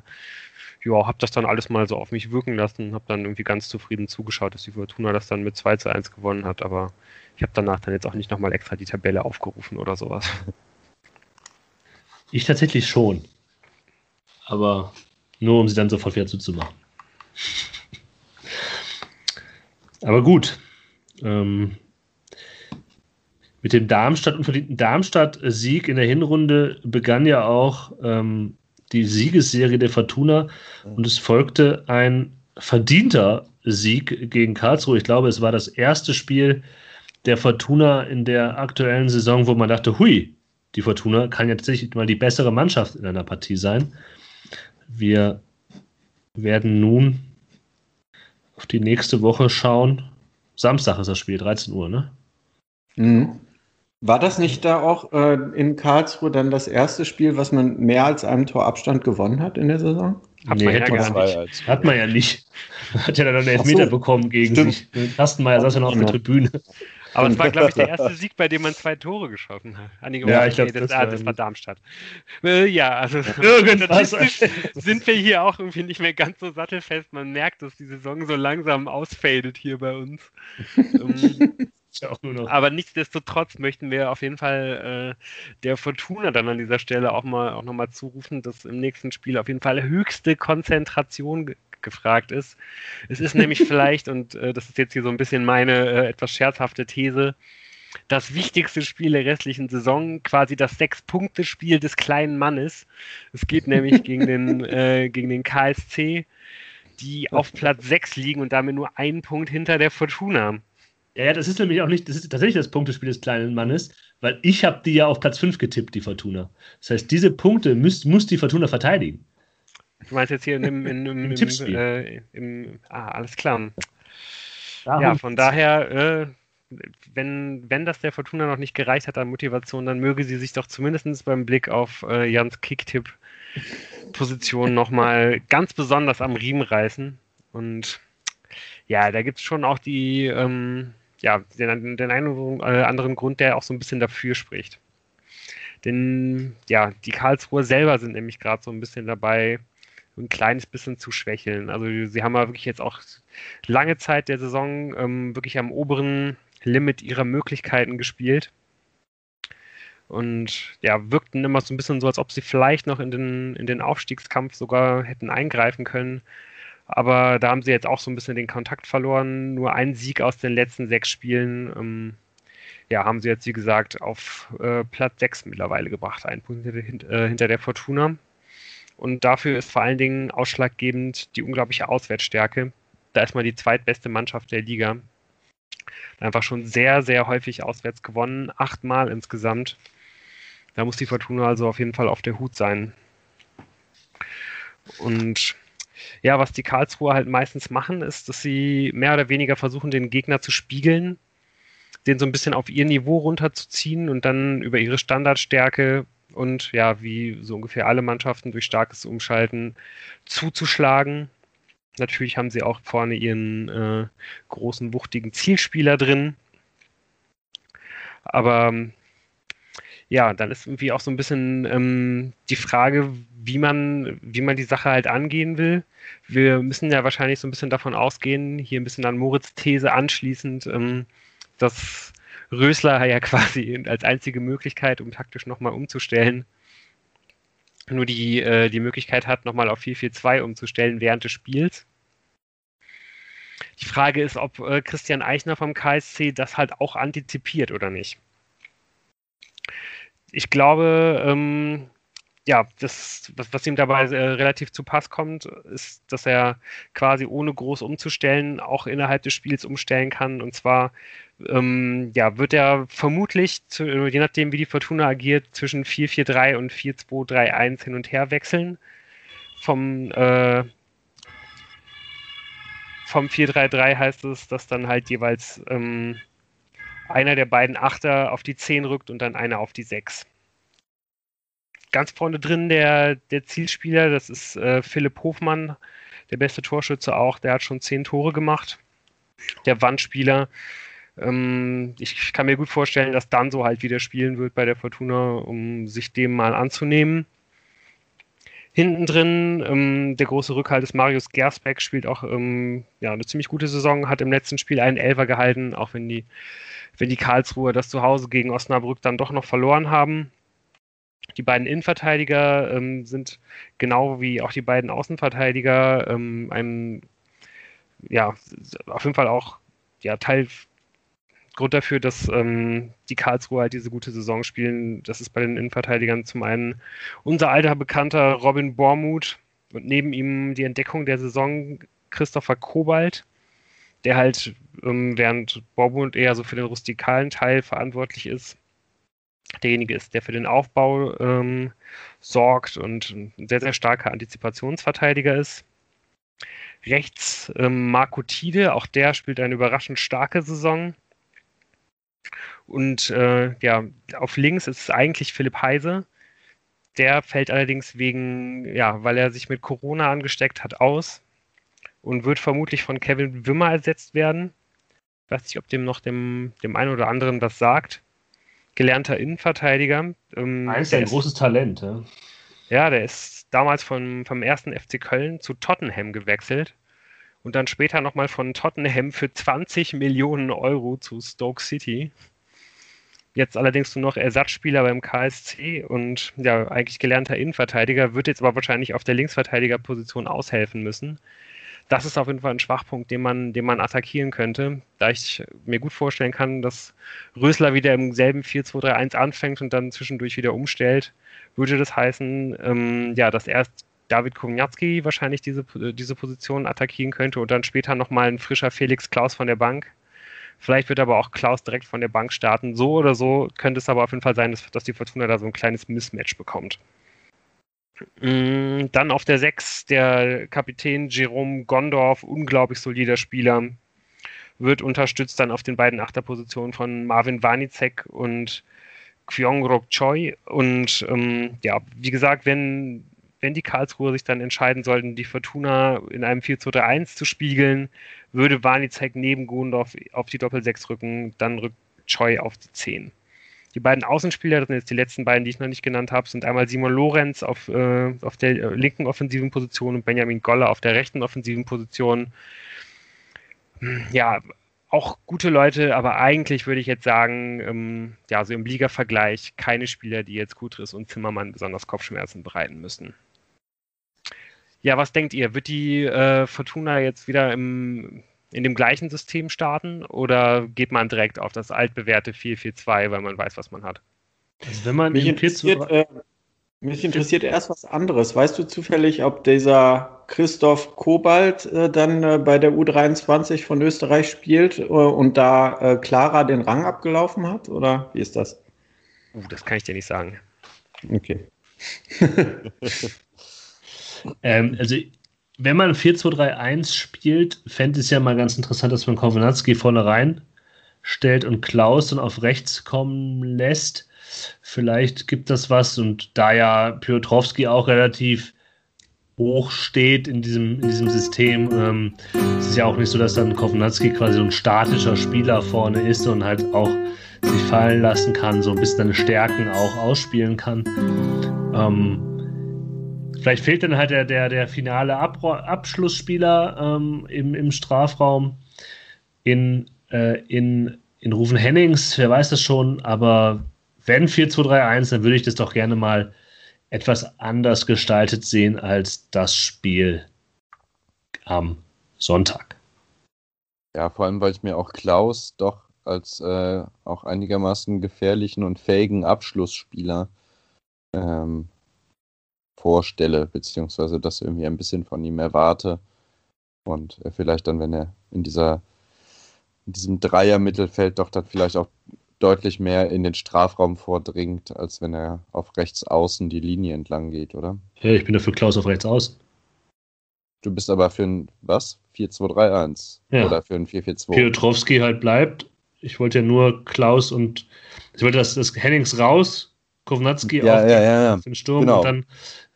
ja, habe das dann alles mal so auf mich wirken lassen. Habe dann irgendwie ganz zufrieden zugeschaut, dass die Fortuna das dann mit 2 zu 1 gewonnen hat. Aber ich habe danach dann jetzt auch nicht nochmal extra die Tabelle aufgerufen oder sowas. Ich tatsächlich schon. Aber nur, um sie dann sofort wieder zuzumachen. Aber gut. Ähm, mit dem Darmstadt unverdienten Darmstadt-Sieg in der Hinrunde begann ja auch ähm, die Siegesserie der Fortuna und es folgte ein verdienter Sieg gegen Karlsruhe. Ich glaube, es war das erste Spiel der Fortuna in der aktuellen Saison, wo man dachte, hui, die Fortuna kann ja tatsächlich mal die bessere Mannschaft in einer Partie sein. Wir werden nun auf die nächste Woche schauen. Samstag ist das Spiel, 13 Uhr, ne? Mhm. War das nicht da auch äh, in Karlsruhe dann das erste Spiel, was man mehr als einem Torabstand gewonnen hat in der Saison? Hat, nee, man, ja gar nicht. hat man ja nicht. Hat ja dann einen Elfmeter so, bekommen gegen stimmt. sich. Kastenmeier saß ja noch auf der Tribüne. Aber es war, glaube ich, der erste Sieg, bei dem man zwei Tore geschossen hat. Ah, ja, ich glaube, das, ah, das, war Darmstadt. Äh, ja, also statistisch sind wir hier auch irgendwie nicht mehr ganz so sattelfest. Man merkt, dass die Saison so langsam ausfadet hier bei uns. aber nichtsdestotrotz möchten wir auf jeden Fall äh, der Fortuna dann an dieser Stelle auch mal auch nochmal zurufen, dass im nächsten Spiel auf jeden Fall höchste Konzentration gefragt ist. Es ist nämlich vielleicht, und äh, das ist jetzt hier so ein bisschen meine äh, etwas scherzhafte These, das wichtigste Spiel der restlichen Saison, quasi das Sechs-Punkte-Spiel des kleinen Mannes. Es geht nämlich gegen den, äh, gegen den KSC, die auf Platz 6 liegen und damit nur einen Punkt hinter der Fortuna. Ja, ja, das ist nämlich auch nicht, das ist tatsächlich das Punktespiel des kleinen Mannes, weil ich habe die ja auf Platz 5 getippt, die Fortuna. Das heißt, diese Punkte müß, muss die Fortuna verteidigen. Du meinst jetzt hier in, in, in, Im, im, Tippspiel. Äh, im, ah, alles klar. Darum ja, von daher, äh, wenn, wenn das der Fortuna noch nicht gereicht hat an Motivation, dann möge sie sich doch zumindest beim Blick auf äh, Jans Kicktipp-Position nochmal ganz besonders am Riemen reißen. Und ja, da gibt es schon auch die, ähm, ja, den, den einen oder anderen Grund, der auch so ein bisschen dafür spricht. Denn ja, die Karlsruher selber sind nämlich gerade so ein bisschen dabei, ein kleines bisschen zu schwächeln. Also sie haben ja wirklich jetzt auch lange Zeit der Saison ähm, wirklich am oberen Limit ihrer Möglichkeiten gespielt. Und ja, wirkten immer so ein bisschen so, als ob sie vielleicht noch in den, in den Aufstiegskampf sogar hätten eingreifen können. Aber da haben sie jetzt auch so ein bisschen den Kontakt verloren. Nur ein Sieg aus den letzten sechs Spielen. Ähm, ja, haben sie jetzt, wie gesagt, auf äh, Platz 6 mittlerweile gebracht. Ein Punkt hinter, äh, hinter der Fortuna. Und dafür ist vor allen Dingen ausschlaggebend die unglaubliche Auswärtsstärke. Da ist man die zweitbeste Mannschaft der Liga. Einfach schon sehr, sehr häufig auswärts gewonnen. Achtmal insgesamt. Da muss die Fortuna also auf jeden Fall auf der Hut sein. Und ja, was die Karlsruher halt meistens machen, ist, dass sie mehr oder weniger versuchen, den Gegner zu spiegeln, den so ein bisschen auf ihr Niveau runterzuziehen und dann über ihre Standardstärke und ja, wie so ungefähr alle Mannschaften durch starkes Umschalten zuzuschlagen. Natürlich haben sie auch vorne ihren äh, großen, wuchtigen Zielspieler drin. Aber ja, dann ist irgendwie auch so ein bisschen ähm, die Frage, wie man, wie man die Sache halt angehen will. Wir müssen ja wahrscheinlich so ein bisschen davon ausgehen, hier ein bisschen an Moritz These anschließend, ähm, dass Rösler ja quasi als einzige Möglichkeit, um taktisch nochmal umzustellen, nur die, äh, die Möglichkeit hat, nochmal auf 4-4-2 umzustellen während des Spiels. Die Frage ist, ob äh, Christian Eichner vom KSC das halt auch antizipiert oder nicht. Ich glaube, ähm, ja, das, was, was ihm dabei äh, relativ zu Pass kommt, ist, dass er quasi ohne groß umzustellen auch innerhalb des Spiels umstellen kann. Und zwar ähm, ja, wird er vermutlich, zu, je nachdem wie die Fortuna agiert, zwischen 4-4-3 und 4-2-3-1 hin und her wechseln. Vom, äh, vom 4-3-3 heißt es, dass dann halt jeweils ähm, einer der beiden Achter auf die 10 rückt und dann einer auf die 6 ganz vorne drin der, der Zielspieler, das ist äh, Philipp Hofmann, der beste Torschütze auch, der hat schon zehn Tore gemacht. der Wandspieler. Ähm, ich kann mir gut vorstellen, dass Danso halt wieder spielen wird bei der Fortuna, um sich dem mal anzunehmen. Hinten drin, ähm, der große Rückhalt ist Marius Gersbeck, spielt auch ähm, ja, eine ziemlich gute Saison, hat im letzten Spiel einen Elfer gehalten, auch wenn die, wenn die Karlsruher das zu Hause gegen Osnabrück dann doch noch verloren haben. Die beiden Innenverteidiger ähm, sind genau wie auch die beiden Außenverteidiger ähm, ein, ja, auf jeden Fall auch ja, Teil Grund dafür, dass ähm, die Karlsruher halt diese gute Saison spielen, das ist bei den Innenverteidigern zum einen unser alter Bekannter Robin Bormuth und neben ihm die Entdeckung der Saison Christopher Kobalt, der halt ähm, während Bormuth eher so für den rustikalen Teil verantwortlich ist, derjenige ist, der für den Aufbau ähm, sorgt und ein sehr, sehr starker Antizipationsverteidiger ist. Rechts ähm, Marco Tide, auch der spielt eine überraschend starke Saison. Und äh, ja, auf links ist es eigentlich Philipp Heise. Der fällt allerdings wegen, ja, weil er sich mit Corona angesteckt hat, aus und wird vermutlich von Kevin Wimmer ersetzt werden. Ich weiß nicht, ob dem noch dem, dem einen oder anderen was sagt. Gelernter Innenverteidiger. Ähm, ist ein großes Talent. Ja? ja, der ist damals von, vom ersten FC Köln zu Tottenham gewechselt und dann später nochmal von Tottenham für 20 Millionen Euro zu Stoke City. Jetzt allerdings nur noch Ersatzspieler beim KSC und ja, eigentlich gelernter Innenverteidiger, wird jetzt aber wahrscheinlich auf der Linksverteidigerposition aushelfen müssen. Das ist auf jeden Fall ein Schwachpunkt, den man, den man attackieren könnte, da ich mir gut vorstellen kann, dass Rösler wieder im selben 4-2-3-1 anfängt und dann zwischendurch wieder umstellt, würde das heißen, ähm, ja, dass erst David Kowniatski wahrscheinlich diese, diese Position attackieren könnte und dann später nochmal ein frischer Felix Klaus von der Bank. Vielleicht wird aber auch Klaus direkt von der Bank starten. So oder so könnte es aber auf jeden Fall sein, dass, dass die Fortuna da so ein kleines Mismatch bekommt. Mm, dann auf der 6 der Kapitän Jerome Gondorf, unglaublich solider Spieler, wird unterstützt dann auf den beiden Achterpositionen von Marvin Warnicek und Kyongrok Choi. Und ähm, ja, wie gesagt, wenn wenn die Karlsruhe sich dann entscheiden sollten, die Fortuna in einem 4 2 3 1 zu spiegeln, würde Warnizek neben Gundorf auf die Doppel-6 rücken, dann rückt Choi auf die 10. Die beiden Außenspieler, das sind jetzt die letzten beiden, die ich noch nicht genannt habe, sind einmal Simon Lorenz auf, äh, auf der äh, linken offensiven Position und Benjamin Goller auf der rechten offensiven Position. Ja, auch gute Leute, aber eigentlich würde ich jetzt sagen, ähm, ja, so im Liga-Vergleich keine Spieler, die jetzt Kutris und Zimmermann besonders Kopfschmerzen bereiten müssen. Ja, was denkt ihr? Wird die äh, Fortuna jetzt wieder im, in dem gleichen System starten oder geht man direkt auf das altbewährte 4-4-2, weil man weiß, was man hat? Also wenn man mich interessiert, äh, mich interessiert erst was anderes. Weißt du zufällig, ob dieser Christoph Kobalt äh, dann äh, bei der U23 von Österreich spielt äh, und da äh, Clara den Rang abgelaufen hat? Oder wie ist das? Uh, das kann ich dir nicht sagen. Okay. Ähm, also, wenn man 4-2-3-1 spielt, fände ich es ja mal ganz interessant, dass man Kownatski vorne rein stellt und Klaus dann auf rechts kommen lässt. Vielleicht gibt das was und da ja Piotrowski auch relativ hoch steht in diesem, in diesem System, ähm, ist es ja auch nicht so, dass dann Kownatski quasi so ein statischer Spieler vorne ist und halt auch sich fallen lassen kann, so ein bisschen seine Stärken auch ausspielen kann. Ähm, Vielleicht fehlt dann halt der, der, der finale Ab Abschlussspieler ähm, im, im Strafraum in, äh, in, in Rufen Hennings, wer weiß das schon, aber wenn 4-2-3-1, dann würde ich das doch gerne mal etwas anders gestaltet sehen als das Spiel am Sonntag. Ja, vor allem, weil ich mir auch Klaus doch als äh, auch einigermaßen gefährlichen und fähigen Abschlussspieler ähm, vorstelle, beziehungsweise das irgendwie ein bisschen von ihm erwarte. Und er vielleicht dann, wenn er in dieser in diesem Dreier-Mittelfeld doch dann vielleicht auch deutlich mehr in den Strafraum vordringt, als wenn er auf rechts außen die Linie entlang geht, oder? Ja, ich bin dafür Klaus auf rechts außen. Du bist aber für ein was? 4-2-3-1 ja. oder für ein 4-4-2. Piotrowski halt bleibt. Ich wollte ja nur Klaus und ich wollte, dass das Hennings raus, Kovnatski ja, auf, ja, ja, den Sturm genau. und dann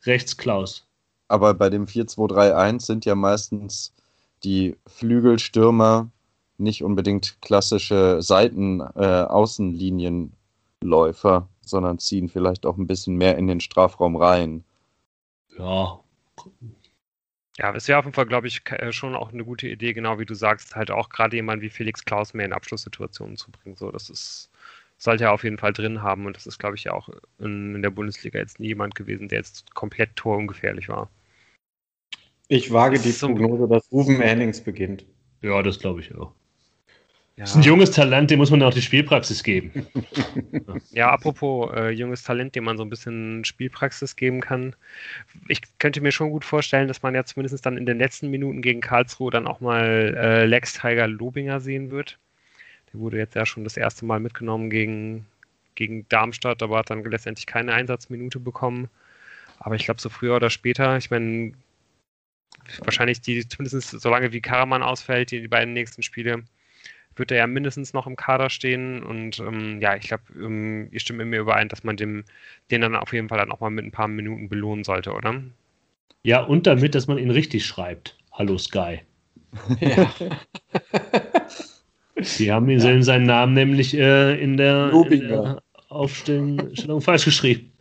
rechts Klaus. Aber bei dem 4-2-3-1 sind ja meistens die Flügelstürmer nicht unbedingt klassische Seiten-Außenlinienläufer, äh, sondern ziehen vielleicht auch ein bisschen mehr in den Strafraum rein. Ja. Ja, es wäre auf jeden Fall, glaube ich, äh, schon auch eine gute Idee, genau wie du sagst, halt auch gerade jemand wie Felix Klaus mehr in Abschlusssituationen zu bringen. So, das ist, sollte er auf jeden Fall drin haben und das ist, glaube ich, ja auch in, in der Bundesliga jetzt nie jemand gewesen, der jetzt komplett torungefährlich war. Ich wage die Prognose, dass Rufen Hennings beginnt. Ja, das glaube ich auch. Ja. Das ist ein junges Talent, dem muss man auch die Spielpraxis geben. ja, apropos äh, junges Talent, dem man so ein bisschen Spielpraxis geben kann. Ich könnte mir schon gut vorstellen, dass man ja zumindest dann in den letzten Minuten gegen Karlsruhe dann auch mal äh, Lex Tiger Lobinger sehen wird. Der wurde jetzt ja schon das erste Mal mitgenommen gegen, gegen Darmstadt, aber hat dann letztendlich keine Einsatzminute bekommen. Aber ich glaube, so früher oder später, ich meine, wahrscheinlich die, zumindest solange wie Karaman ausfällt, die, die beiden nächsten Spiele, wird er ja mindestens noch im Kader stehen. Und ähm, ja, ich glaube, ähm, ihr stimmt mit mir überein, dass man dem, den dann auf jeden Fall dann auch mal mit ein paar Minuten belohnen sollte, oder? Ja, und damit, dass man ihn richtig schreibt. Hallo Sky. Ja. Sie haben ihn ja. seinen Namen nämlich äh, in, der, in, der, Aufstellung falsch geschrieben.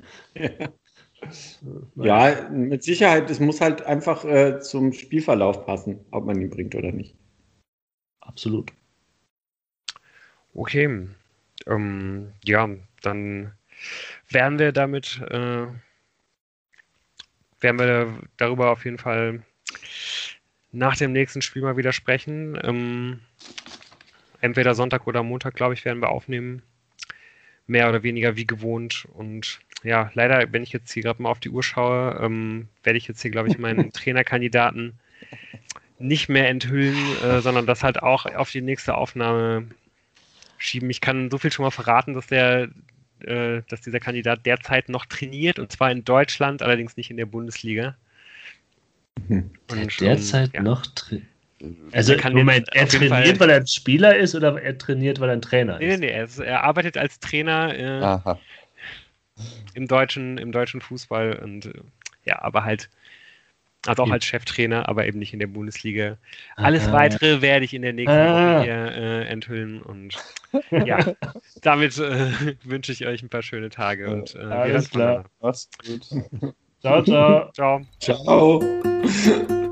Ja. ja. mit Sicherheit. Es muss halt einfach äh, zum Spielverlauf passen, ob man ihn bringt oder nicht. Absolut. Okay. Ähm, ja, dann werden wir damit, äh, werden wir darüber auf jeden Fall nach dem nächsten Spiel mal wieder sprechen. Ähm, entweder Sonntag oder Montag, glaube ich, werden wir aufnehmen. Mehr oder weniger wie gewohnt. Und ja, leider, wenn ich jetzt hier gerade mal auf die Uhr schaue, ähm, werde ich jetzt hier, glaube ich, meinen Trainerkandidaten nicht mehr enthüllen, äh, sondern das halt auch auf die nächste Aufnahme schieben. Ich kann so viel schon mal verraten, dass der, äh, dass dieser Kandidat derzeit noch trainiert und zwar in Deutschland, allerdings nicht in der Bundesliga. Mhm. Und, derzeit ja. noch trainiert. Also Moment, er trainiert, weil er ein Spieler ist oder er trainiert, weil er ein Trainer ist? Nee, nee, nee. Er, er arbeitet als Trainer äh, im, deutschen, im deutschen Fußball und äh, ja, aber halt also auch als Cheftrainer, aber eben nicht in der Bundesliga. Alles Aha. weitere werde ich in der nächsten ah. Woche hier äh, enthüllen. Und ja, damit äh, wünsche ich euch ein paar schöne Tage. Und, äh, Alles klar. Mach's gut. ciao, ciao. Ciao. Ciao.